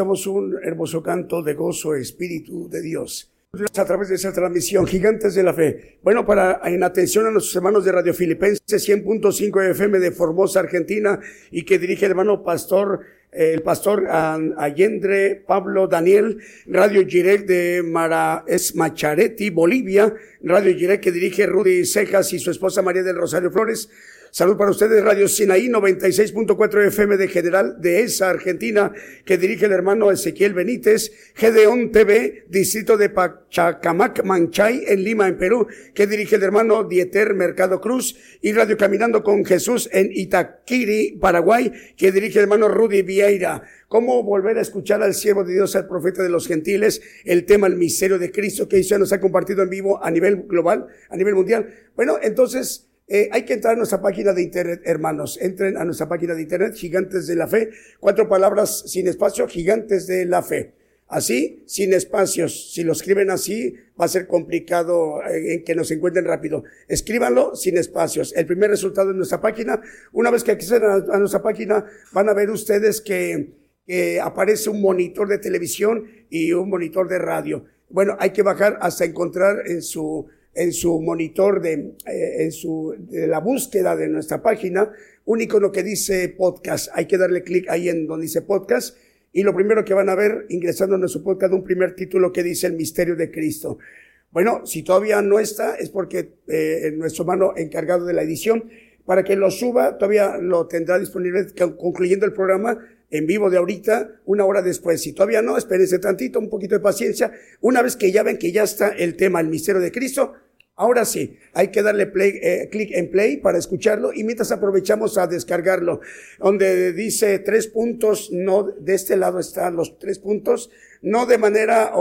Escuchamos un hermoso canto de gozo, Espíritu de Dios. A través de esa transmisión, Gigantes de la Fe. Bueno, para en atención a nuestros hermanos de Radio Filipenses 100.5 FM de Formosa, Argentina, y que dirige el hermano pastor, eh, el pastor Allendre Pablo Daniel, Radio Girec de Mara Esmacharetti, Bolivia, Radio Girec que dirige Rudy Cejas y su esposa María del Rosario Flores, Salud para ustedes, Radio Sinaí 96.4 FM de General de esa Argentina, que dirige el hermano Ezequiel Benítez, Gedeón TV, distrito de Pachacamac, Manchay, en Lima, en Perú, que dirige el hermano Dieter Mercado Cruz, y Radio Caminando con Jesús en Itaquiri, Paraguay, que dirige el hermano Rudy Vieira cómo volver a escuchar al siervo de Dios, al profeta de los gentiles, el tema, el misterio de Cristo, que ya nos ha compartido en vivo a nivel global, a nivel mundial. Bueno, entonces, eh, hay que entrar a nuestra página de internet, hermanos. Entren a nuestra página de internet, Gigantes de la Fe. Cuatro palabras sin espacio, Gigantes de la Fe. Así, sin espacios. Si lo escriben así, va a ser complicado eh, que nos encuentren rápido. Escríbanlo sin espacios. El primer resultado en nuestra página. Una vez que acceden a, nuestra página, van a ver ustedes que aparece un monitor de televisión y un monitor de radio. Bueno, hay que bajar hasta encontrar en su en su monitor de, eh, en su, de la búsqueda de nuestra página, un icono que dice podcast. Hay que darle clic ahí en donde dice podcast. Y lo primero que van a ver, ingresando a nuestro podcast, un primer título que dice el misterio de Cristo. Bueno, si todavía no está, es porque eh, nuestro hermano encargado de la edición, para que lo suba, todavía lo tendrá disponible concluyendo el programa en vivo de ahorita, una hora después. Si todavía no, espérense tantito, un poquito de paciencia. Una vez que ya ven que ya está el tema, el misterio de Cristo, ahora sí, hay que darle play, eh, clic en play para escucharlo y mientras aprovechamos a descargarlo, donde dice tres puntos, no, de este lado están los tres puntos, no de manera,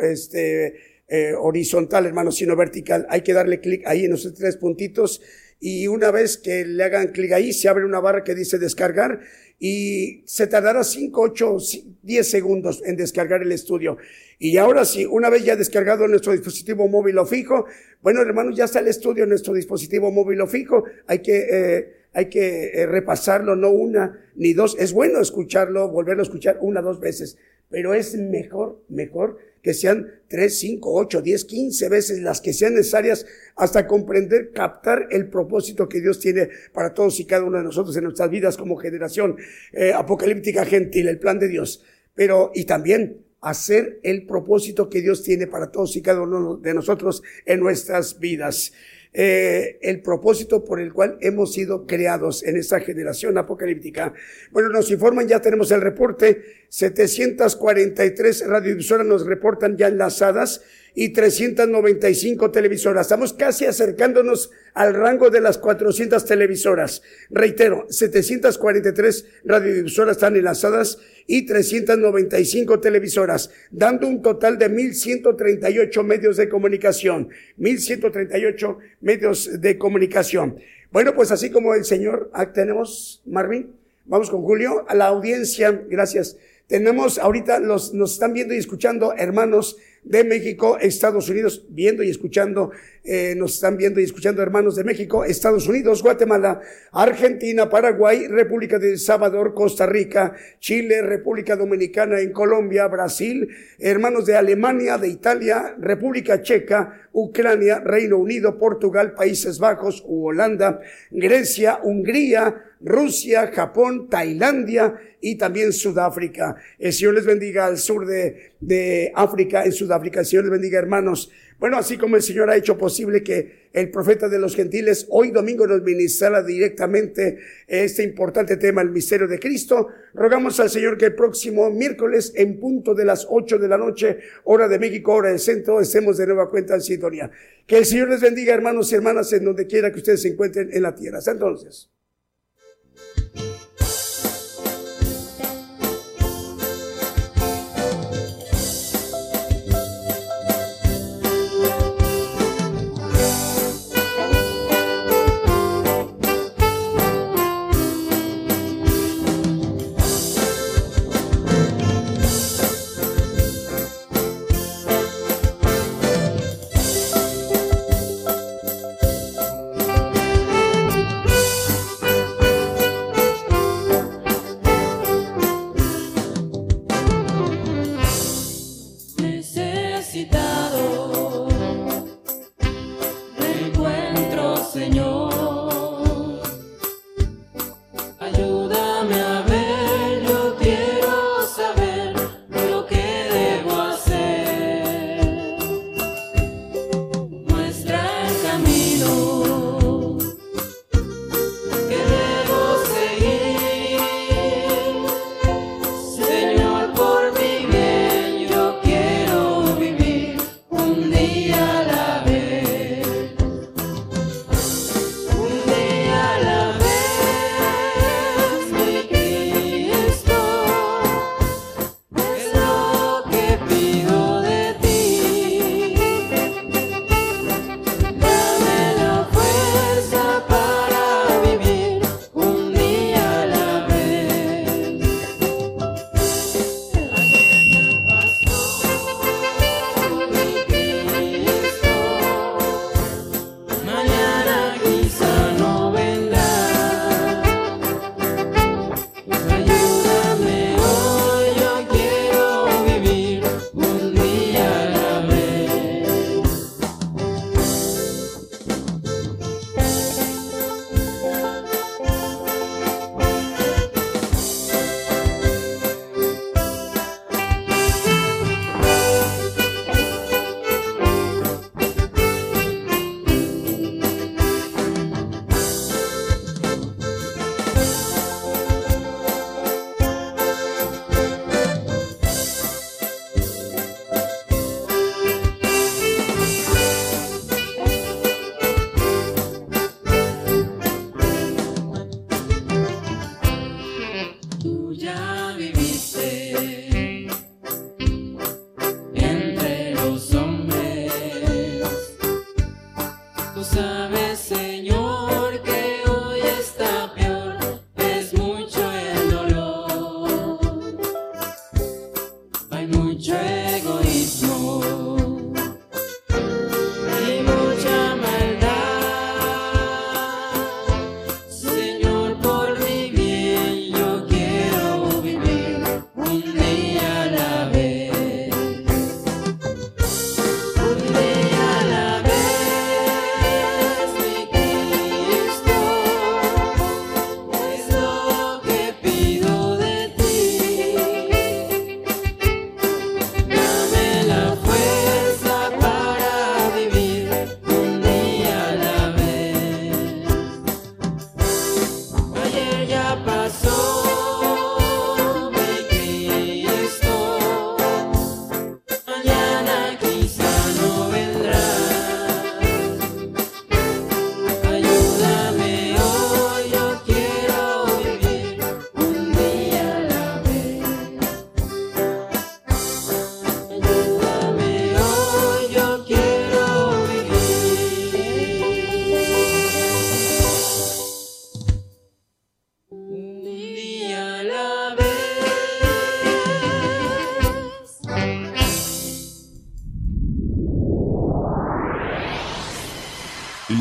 este, eh, horizontal, hermano, sino vertical. Hay que darle clic ahí en esos tres puntitos y una vez que le hagan clic ahí, se abre una barra que dice descargar y se tardará 5, 8, 10 segundos en descargar el estudio. Y ahora sí, una vez ya descargado nuestro dispositivo móvil o fijo, bueno hermanos, ya está el estudio en nuestro dispositivo móvil o fijo, hay que, eh, hay que eh, repasarlo, no una ni dos. Es bueno escucharlo, volverlo a escuchar una, dos veces, pero es mejor, mejor que sean tres, cinco, ocho, diez, quince veces las que sean necesarias hasta comprender, captar el propósito que Dios tiene para todos y cada uno de nosotros en nuestras vidas como generación eh, apocalíptica gentil, el plan de Dios. Pero, y también hacer el propósito que Dios tiene para todos y cada uno de nosotros en nuestras vidas. Eh, el propósito por el cual hemos sido creados en esta generación apocalíptica. Bueno, nos informan, ya tenemos el reporte, 743 radiodifusoras nos reportan ya enlazadas y 395 televisoras. Estamos casi acercándonos al rango de las 400 televisoras. Reitero, 743 radiodifusoras están enlazadas y 395 televisoras, dando un total de 1.138 medios de comunicación. 1.138 medios de comunicación. Bueno, pues así como el señor, ah, tenemos, Marvin, vamos con Julio, a la audiencia, gracias. Tenemos ahorita, los, nos están viendo y escuchando hermanos de México, Estados Unidos, viendo y escuchando, eh, nos están viendo y escuchando hermanos de México, Estados Unidos, Guatemala, Argentina, Paraguay, República de Salvador, Costa Rica, Chile, República Dominicana, en Colombia, Brasil, hermanos de Alemania, de Italia, República Checa, Ucrania, Reino Unido, Portugal, Países Bajos, Holanda, Grecia, Hungría, Rusia, Japón, Tailandia y también Sudáfrica. El Señor les bendiga al sur de, de África, en Sudáfrica. El Señor les bendiga, hermanos. Bueno, así como el Señor ha hecho posible que el profeta de los gentiles hoy domingo nos ministrara directamente este importante tema, el misterio de Cristo, rogamos al Señor que el próximo miércoles en punto de las ocho de la noche, hora de México, hora del centro, estemos de nueva cuenta en sintonía. Que el Señor les bendiga, hermanos y hermanas, en donde quiera que ustedes se encuentren en la tierra. Hasta entonces.